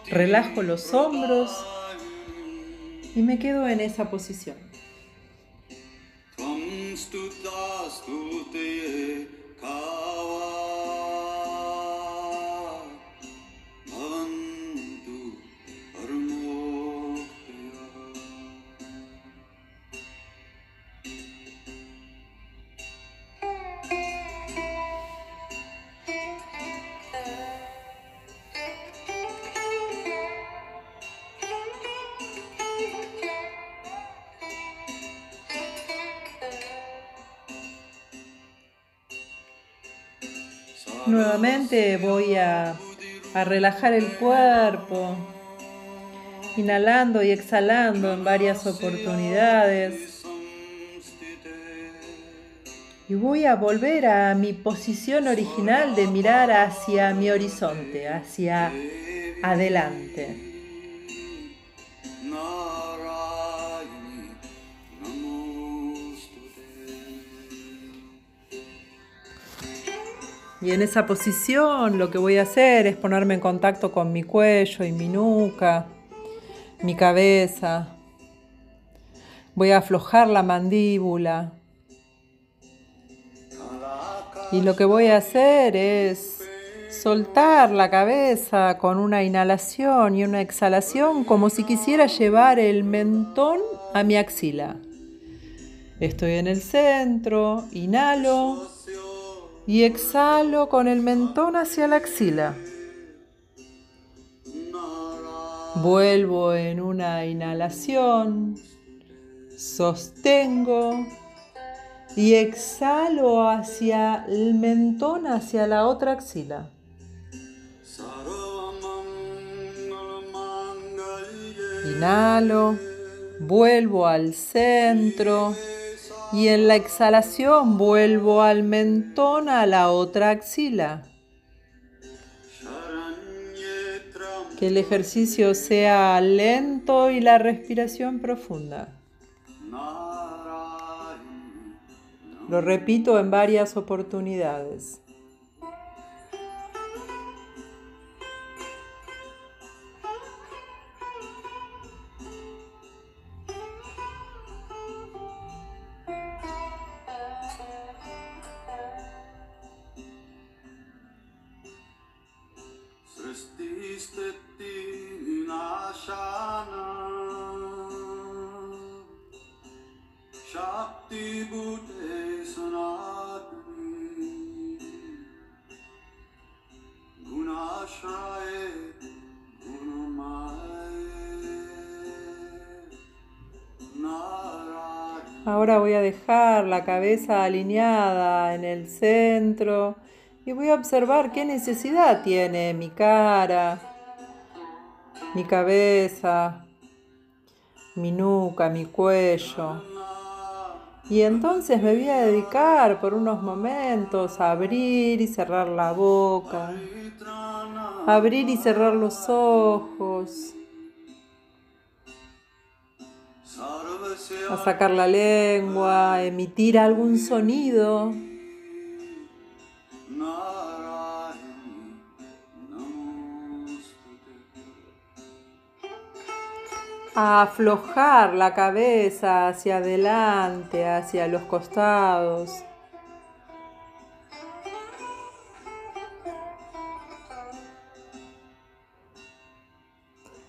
Relajo los hombros y me quedo en esa posición. ascultă-i Nuevamente voy a, relajar el cuerpo, inhalando y exhalando en varias oportunidades. Y voy a volver a mi posición original de mirar hacia mi horizonte, hacia adelante. Y en esa posición lo que voy a hacer es ponerme en contacto con mi cuello y mi nuca, mi cabeza. Voy a aflojar la mandíbula. Y lo que voy a hacer es soltar la cabeza con una inhalación y una exhalación como si quisiera llevar el mentón a mi axila. Estoy en el centro, inhalo y exhalo con el mentón hacia la axila. Vuelvo en una inhalación, sostengo y exhalo hacia el mentón, hacia la otra axila. Inhalo, vuelvo al centro y en la exhalación vuelvo al mentón a la otra axila. Que el ejercicio sea lento y la respiración profunda. Lo repito en varias oportunidades. Voy a dejar la cabeza alineada en el centro y voy a observar qué necesidad tiene mi cara, mi cabeza, mi nuca, mi cuello. Y entonces me voy a dedicar por unos momentos a abrir y cerrar la boca, abrir y cerrar los ojos, a sacar la lengua, a emitir algún sonido. a aflojar la cabeza hacia adelante, hacia los costados.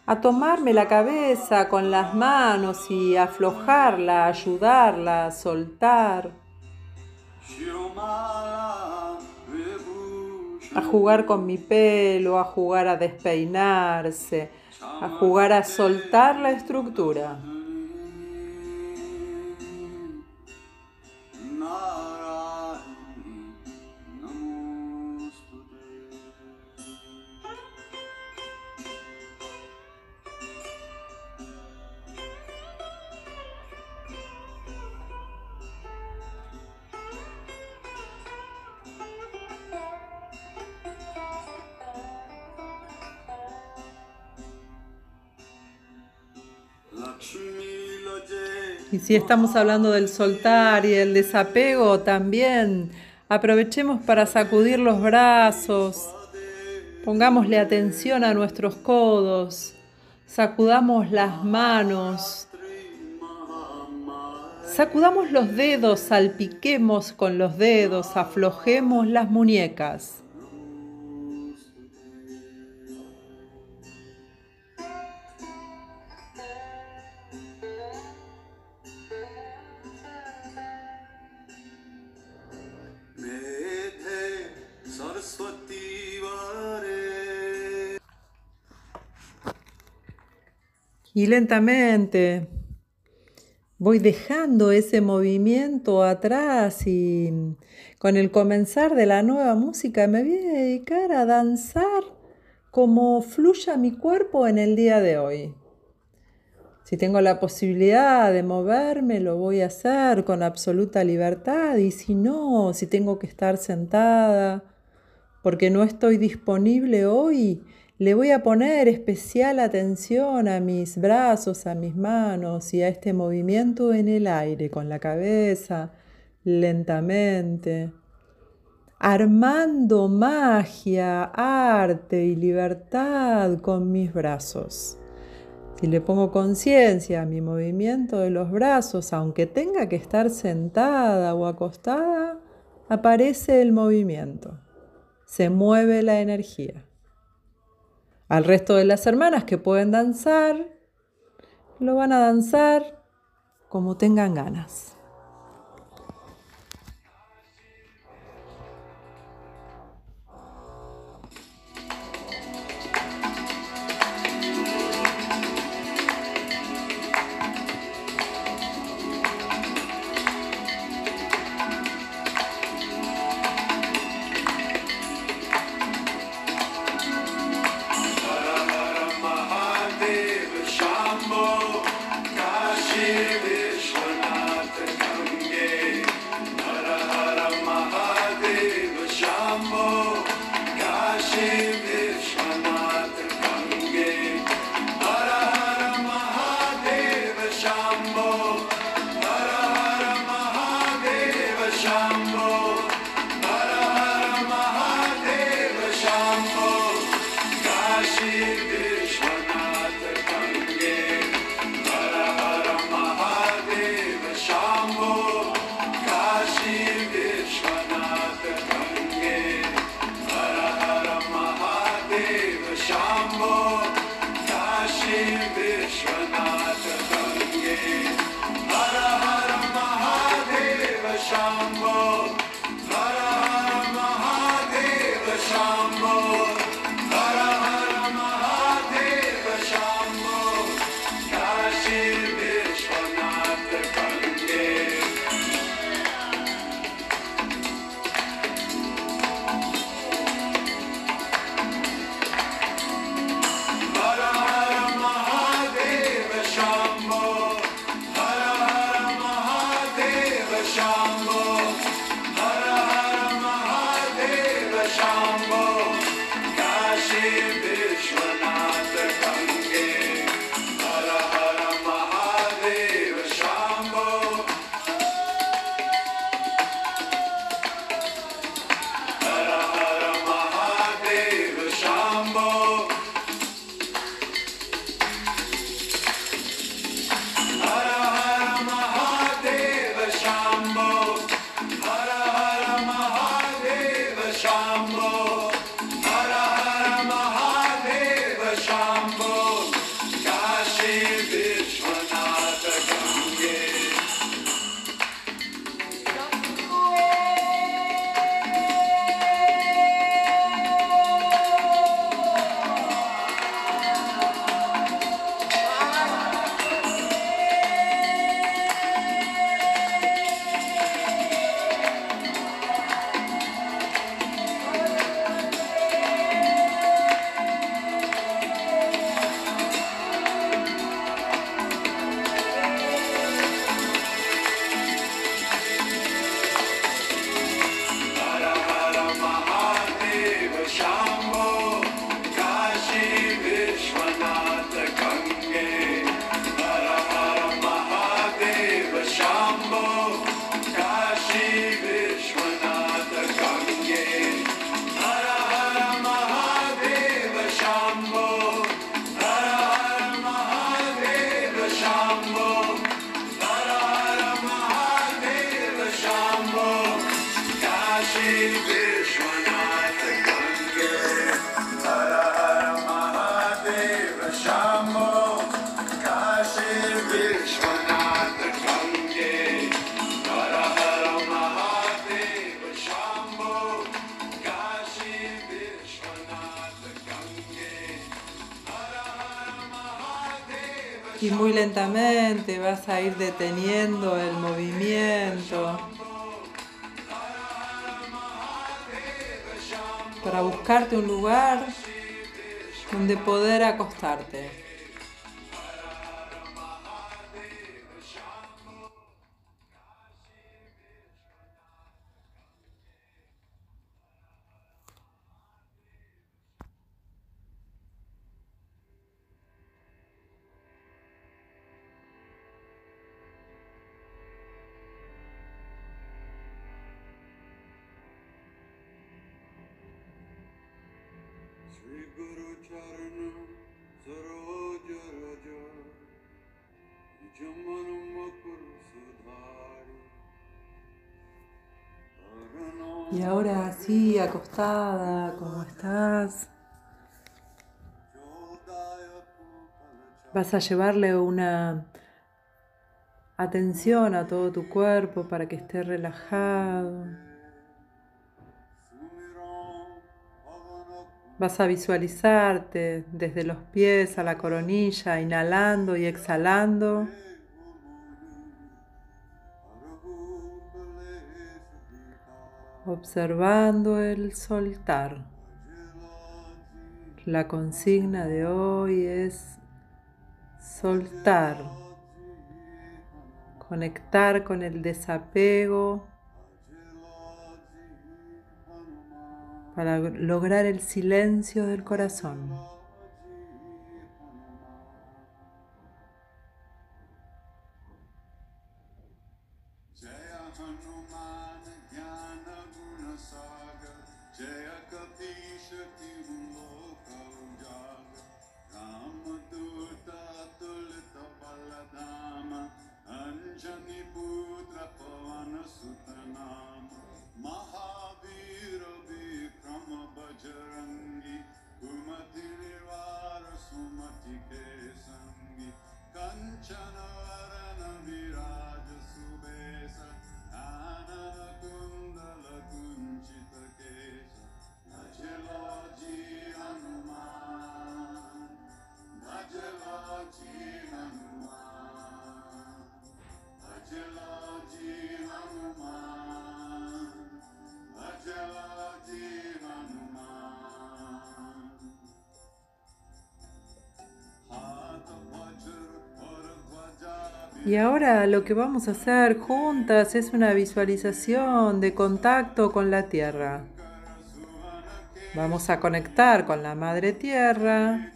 A tomarme la cabeza con las manos y aflojarla, ayudarla, soltar, a jugar con mi pelo, a jugar a despeinarse, a jugar a soltar la estructura. Y si estamos hablando del soltar y el desapego, también aprovechemos para sacudir los brazos, pongámosle atención a nuestros codos, sacudamos las manos, sacudamos los dedos, salpiquemos con los dedos, aflojemos las muñecas. Y lentamente voy dejando ese movimiento atrás y con el comenzar de la nueva música me voy a dedicar a danzar como fluya mi cuerpo en el día de hoy. Si tengo la posibilidad de moverme, lo voy a hacer con absoluta libertad y si no, si tengo que estar sentada porque no estoy disponible hoy, le voy a poner especial atención a mis brazos, a mis manos y a este movimiento en el aire con la cabeza, lentamente, armando magia, arte y libertad con mis brazos. Si le pongo conciencia a mi movimiento de los brazos, aunque tenga que estar sentada o acostada, aparece el movimiento, se mueve la energía. Al resto de las hermanas que pueden danzar, lo van a danzar como tengan ganas. ir deteniendo el movimiento. Para buscarte un lugar donde poder acostarte. Y ahora así, acostada, como estás, vas a llevarle una atención a todo tu cuerpo para que esté relajado. Vas a visualizarte desde los pies a la coronilla, inhalando y exhalando. Observando el soltar. La consigna de hoy es soltar, conectar con el desapego para lograr el silencio del corazón. Y ahora lo que vamos a hacer juntas es una visualización de contacto con la tierra. Vamos a conectar con la madre tierra.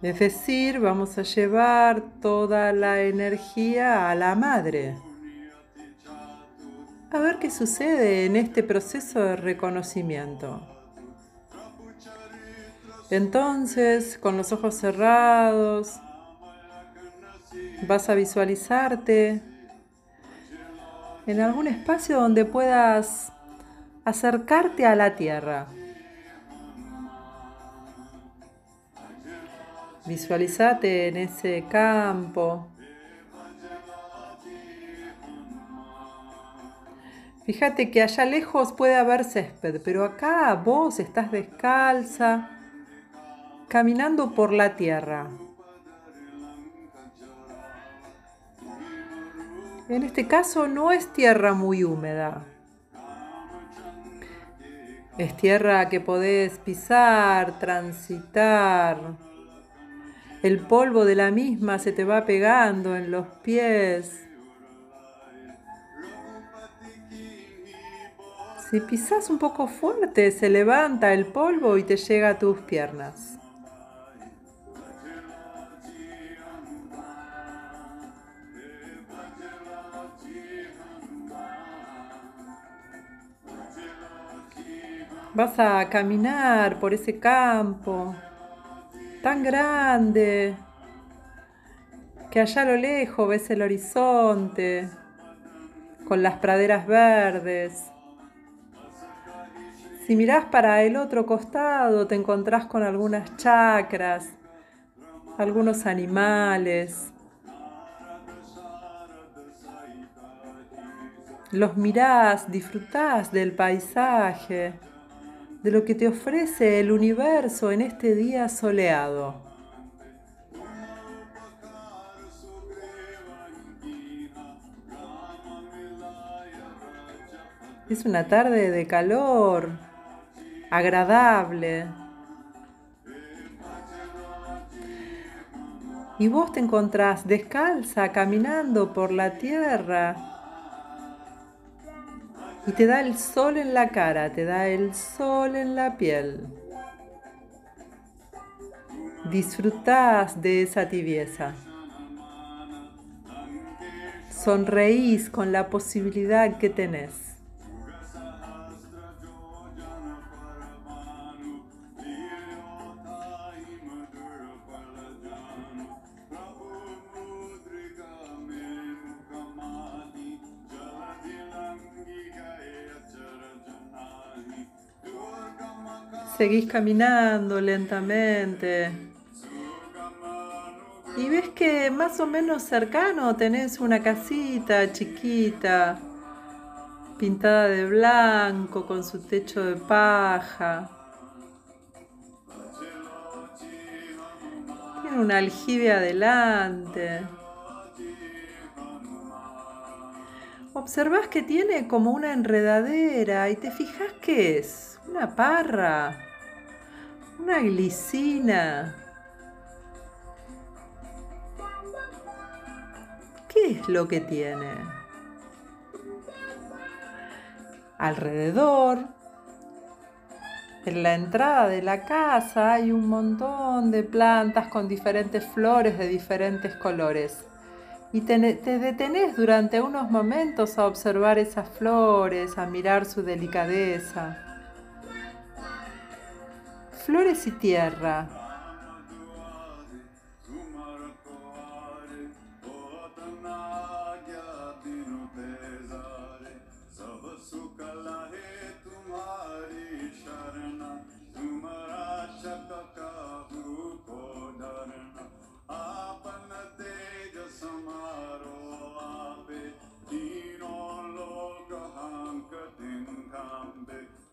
Es decir, vamos a llevar toda la energía a la madre. A ver qué sucede en este proceso de reconocimiento. Entonces, con los ojos cerrados, vas a visualizarte en algún espacio donde puedas acercarte a la tierra. Visualizate en ese campo. Fíjate que allá lejos puede haber césped, pero acá vos estás descalza, caminando por la tierra. En este caso no es tierra muy húmeda. Es tierra que podés pisar, transitar. El polvo de la misma se te va pegando en los pies. Si pisas un poco fuerte, se levanta el polvo y te llega a tus piernas. Vas a caminar por ese campo tan grande que allá a lo lejos ves el horizonte con las praderas verdes. Si mirás para el otro costado te encontrás con algunas chacras, algunos animales. Los mirás, disfrutás del paisaje de lo que te ofrece el universo en este día soleado. Es una tarde de calor, agradable. Y vos te encontrás descalza caminando por la tierra y te da el sol en la cara, te da el sol en la piel. Disfrutás de esa tibieza. Sonreís con la posibilidad que tenés. Seguís caminando lentamente. Y ves que más o menos cercano tenés una casita chiquita, pintada de blanco, con su techo de paja. Tiene un aljibe adelante. Observás que tiene como una enredadera y te fijas qué es, una parra. Una glicina. ¿Qué es lo que tiene? Alrededor, en la entrada de la casa hay un montón de plantas con diferentes flores de diferentes colores. Y te, te, detenés durante unos momentos a observar esas flores, a mirar su delicadeza flores y tierra.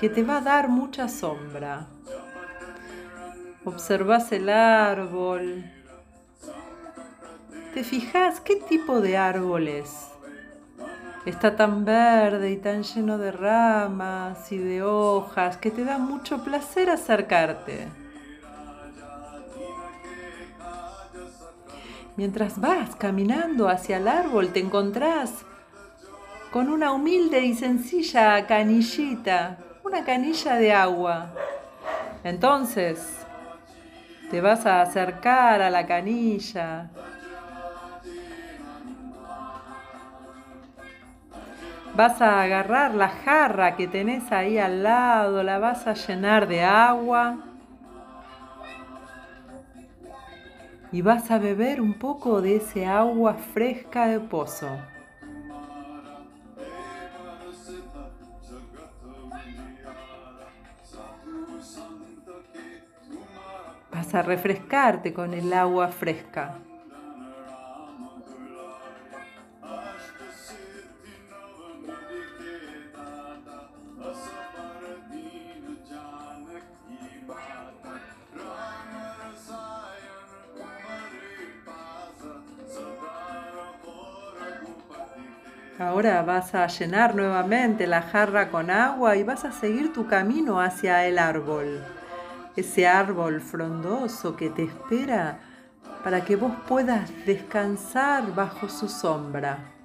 que te va a dar mucha sombra. Observas el árbol. ¿Te fijas qué tipo de árbol es? Está tan verde y tan lleno de ramas y de hojas que te da mucho placer acercarte. Mientras vas caminando hacia el árbol te encontrás con una humilde y sencilla canillita, una canilla de agua. Entonces, te vas a acercar a la canilla Vas a agarrar la jarra que tenés ahí al lado, la vas a llenar de agua y vas a beber un poco de ese agua fresca de pozo. Vas a refrescarte con el agua fresca. Ahora vas a llenar nuevamente la jarra con agua y vas a seguir tu camino hacia el árbol. Ese árbol frondoso que te espera para que vos puedas descansar bajo su sombra.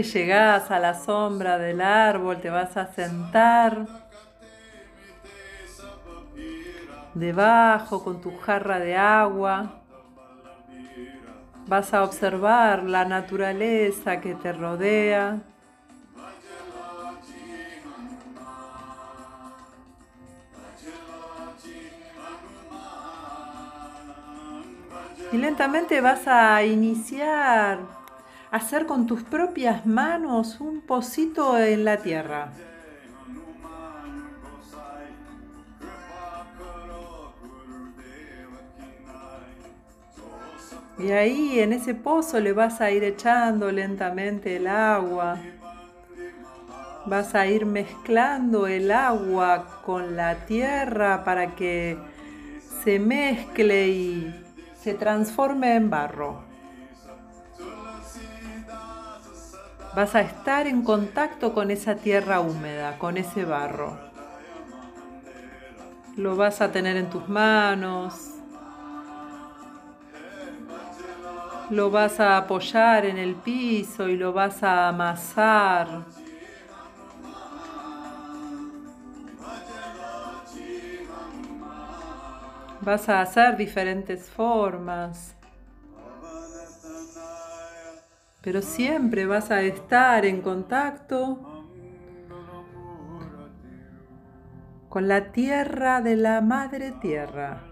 Que llegas a la sombra del árbol, te vas a sentar debajo con tu jarra de agua. Vas a observar la naturaleza que te rodea. Y lentamente vas a iniciar hacer con tus propias manos un pocito en la tierra. Y ahí en ese pozo le vas a ir echando lentamente el agua. Vas a ir mezclando el agua con la tierra para que se mezcle y se transforme en barro. Vas a estar en contacto con esa tierra húmeda, con ese barro. Lo vas a tener en tus manos. Lo vas a apoyar en el piso y lo vas a amasar. Vas a hacer diferentes formas. Pero siempre vas a estar en contacto con la tierra de la madre tierra,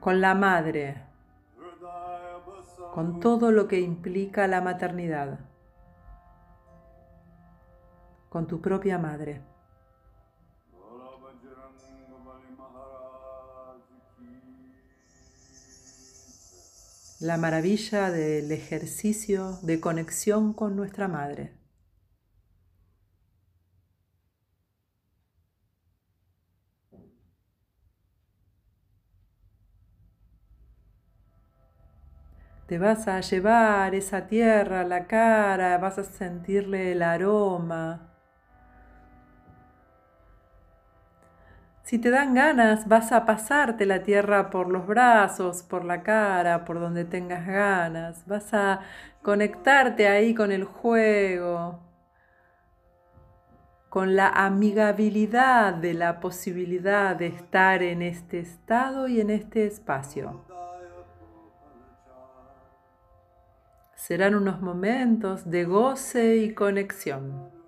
con la madre, con todo lo que implica la maternidad, con tu propia madre. La maravilla del ejercicio de conexión con nuestra madre. Te vas a llevar esa tierra a la cara, vas a sentirle el aroma, Si te dan ganas, vas a pasarte la tierra por los brazos, por la cara, por donde tengas ganas. Vas a conectarte ahí con el juego, con la amigabilidad de la posibilidad de estar en este estado y en este espacio. Serán unos momentos de goce y conexión.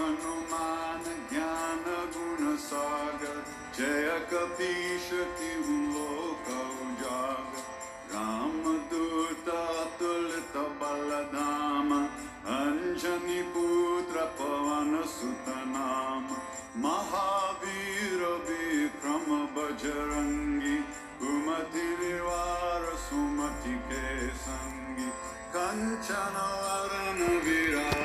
Hanuman ज्ञान गुण सागर जय कपीश तिहु लोक उजागर राम दूत तुलित बलधाम अंजनी पुत्र पवन सुत नाम महावीर विक्रम बजरंगी कुमति निवार सुमति के संगी कंचन वरण विराज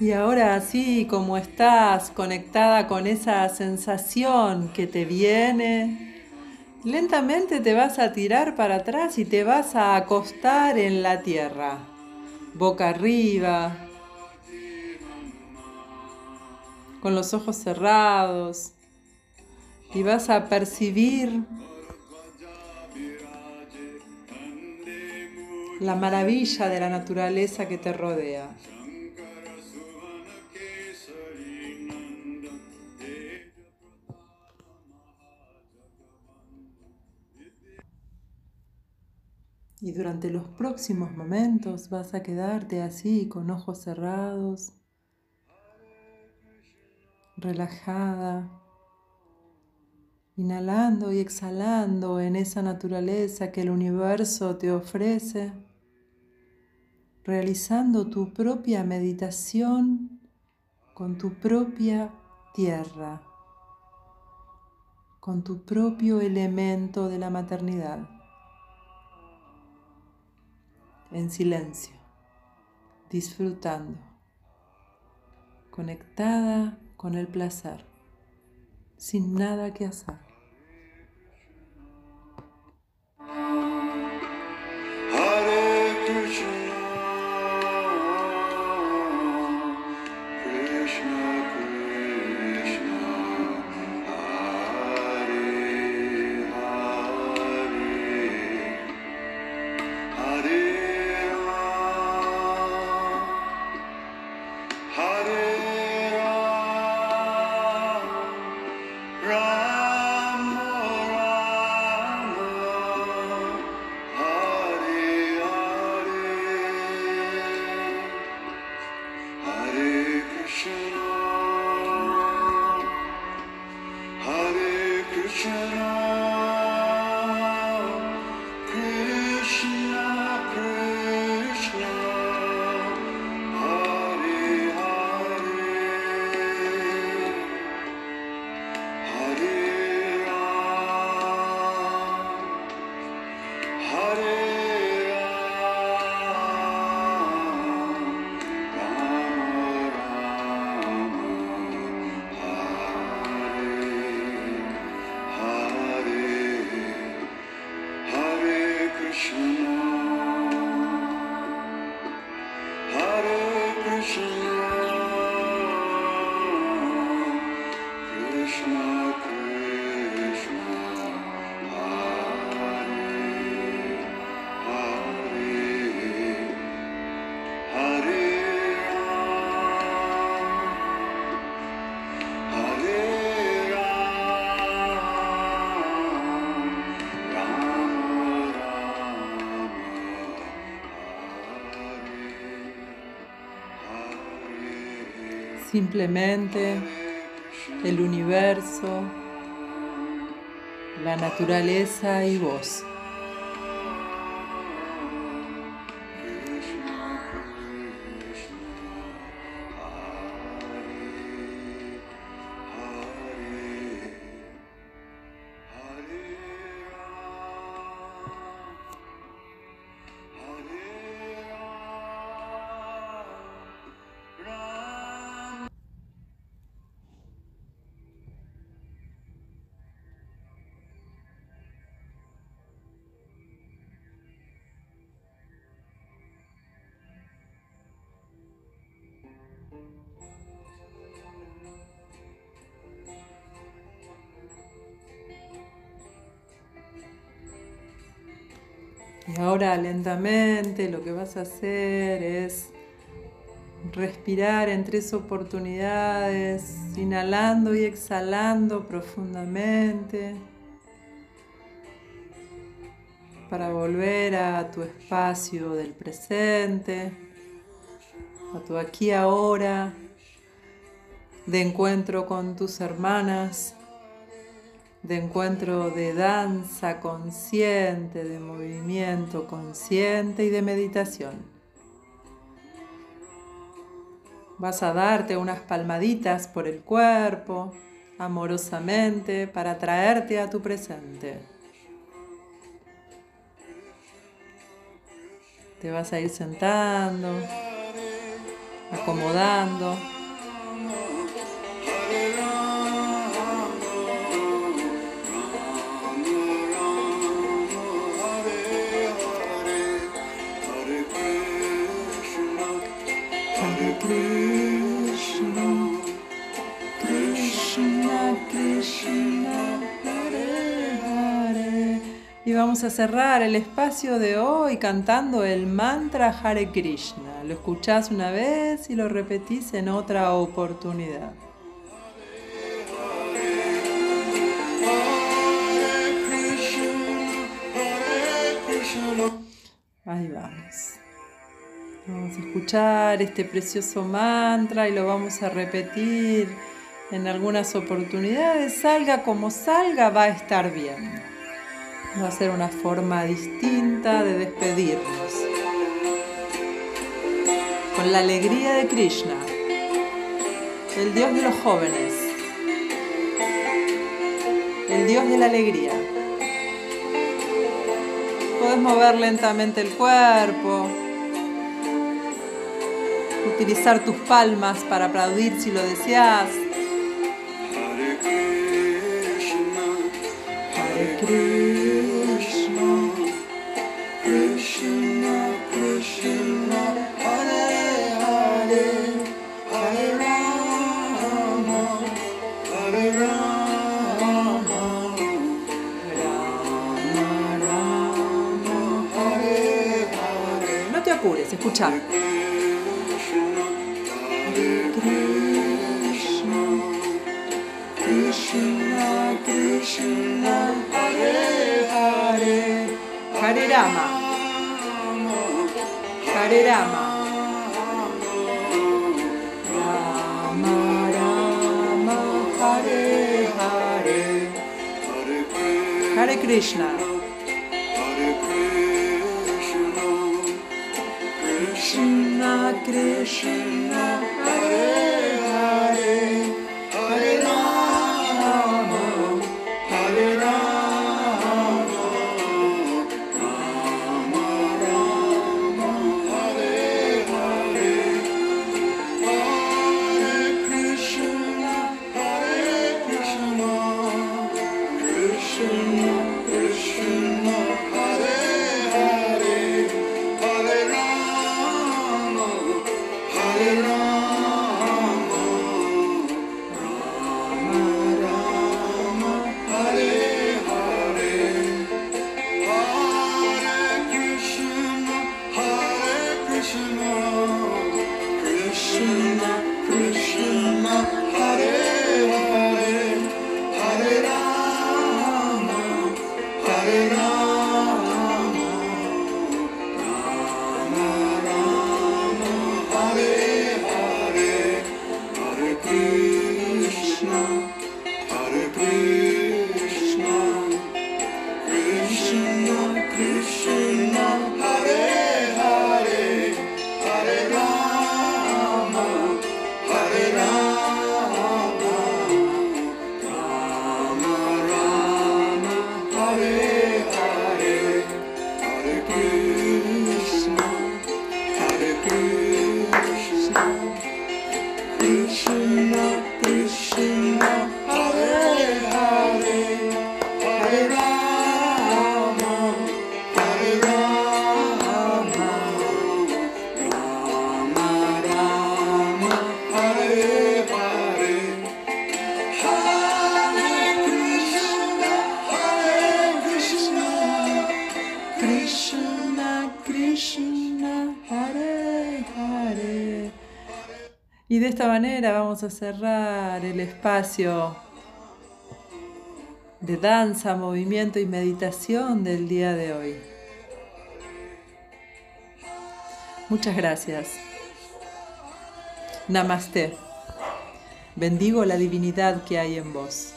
Y ahora así como estás conectada con esa sensación que te viene, lentamente te vas a tirar para atrás y te vas a acostar en la tierra, boca arriba, con los ojos cerrados, y vas a percibir la maravilla de la naturaleza que te rodea. Y durante los próximos momentos vas a quedarte así con ojos cerrados, relajada, inhalando y exhalando en esa naturaleza que el universo te ofrece, realizando tu propia meditación con tu propia tierra, con tu propio elemento de la maternidad en silencio, disfrutando, conectada con el placer, sin nada que hacer. Simplemente el universo, la naturaleza y vos. Y ahora lentamente lo que vas a hacer es respirar en tres oportunidades, inhalando y exhalando profundamente para volver a tu espacio del presente, a tu aquí ahora, de encuentro con tus hermanas, de encuentro de danza consciente, de movimiento consciente y de meditación. Vas a darte unas palmaditas por el cuerpo, amorosamente, para traerte a tu presente. Te vas a ir sentando, acomodando. Y vamos a cerrar el espacio de hoy cantando el mantra Hare Krishna. Lo escuchás una vez y lo repetís en otra oportunidad. Ahí vamos. Vamos a escuchar este precioso mantra y lo vamos a repetir en algunas oportunidades. Salga como salga, va a estar bien. Va a ser una forma distinta de despedirnos. Con la alegría de Krishna, el Dios de los jóvenes, el Dios de la alegría. Puedes mover lentamente el cuerpo, utilizar tus palmas para aplaudir si lo deseas. Escucha. Krishna, Krishna Hare Hare, Hare Rama, Hare Rama. Rama, Hare. Hare Hare Krishna, Krishna cerrar el espacio de danza, movimiento y meditación del día de hoy. Muchas gracias. Namaste. Bendigo la divinidad que hay en vos.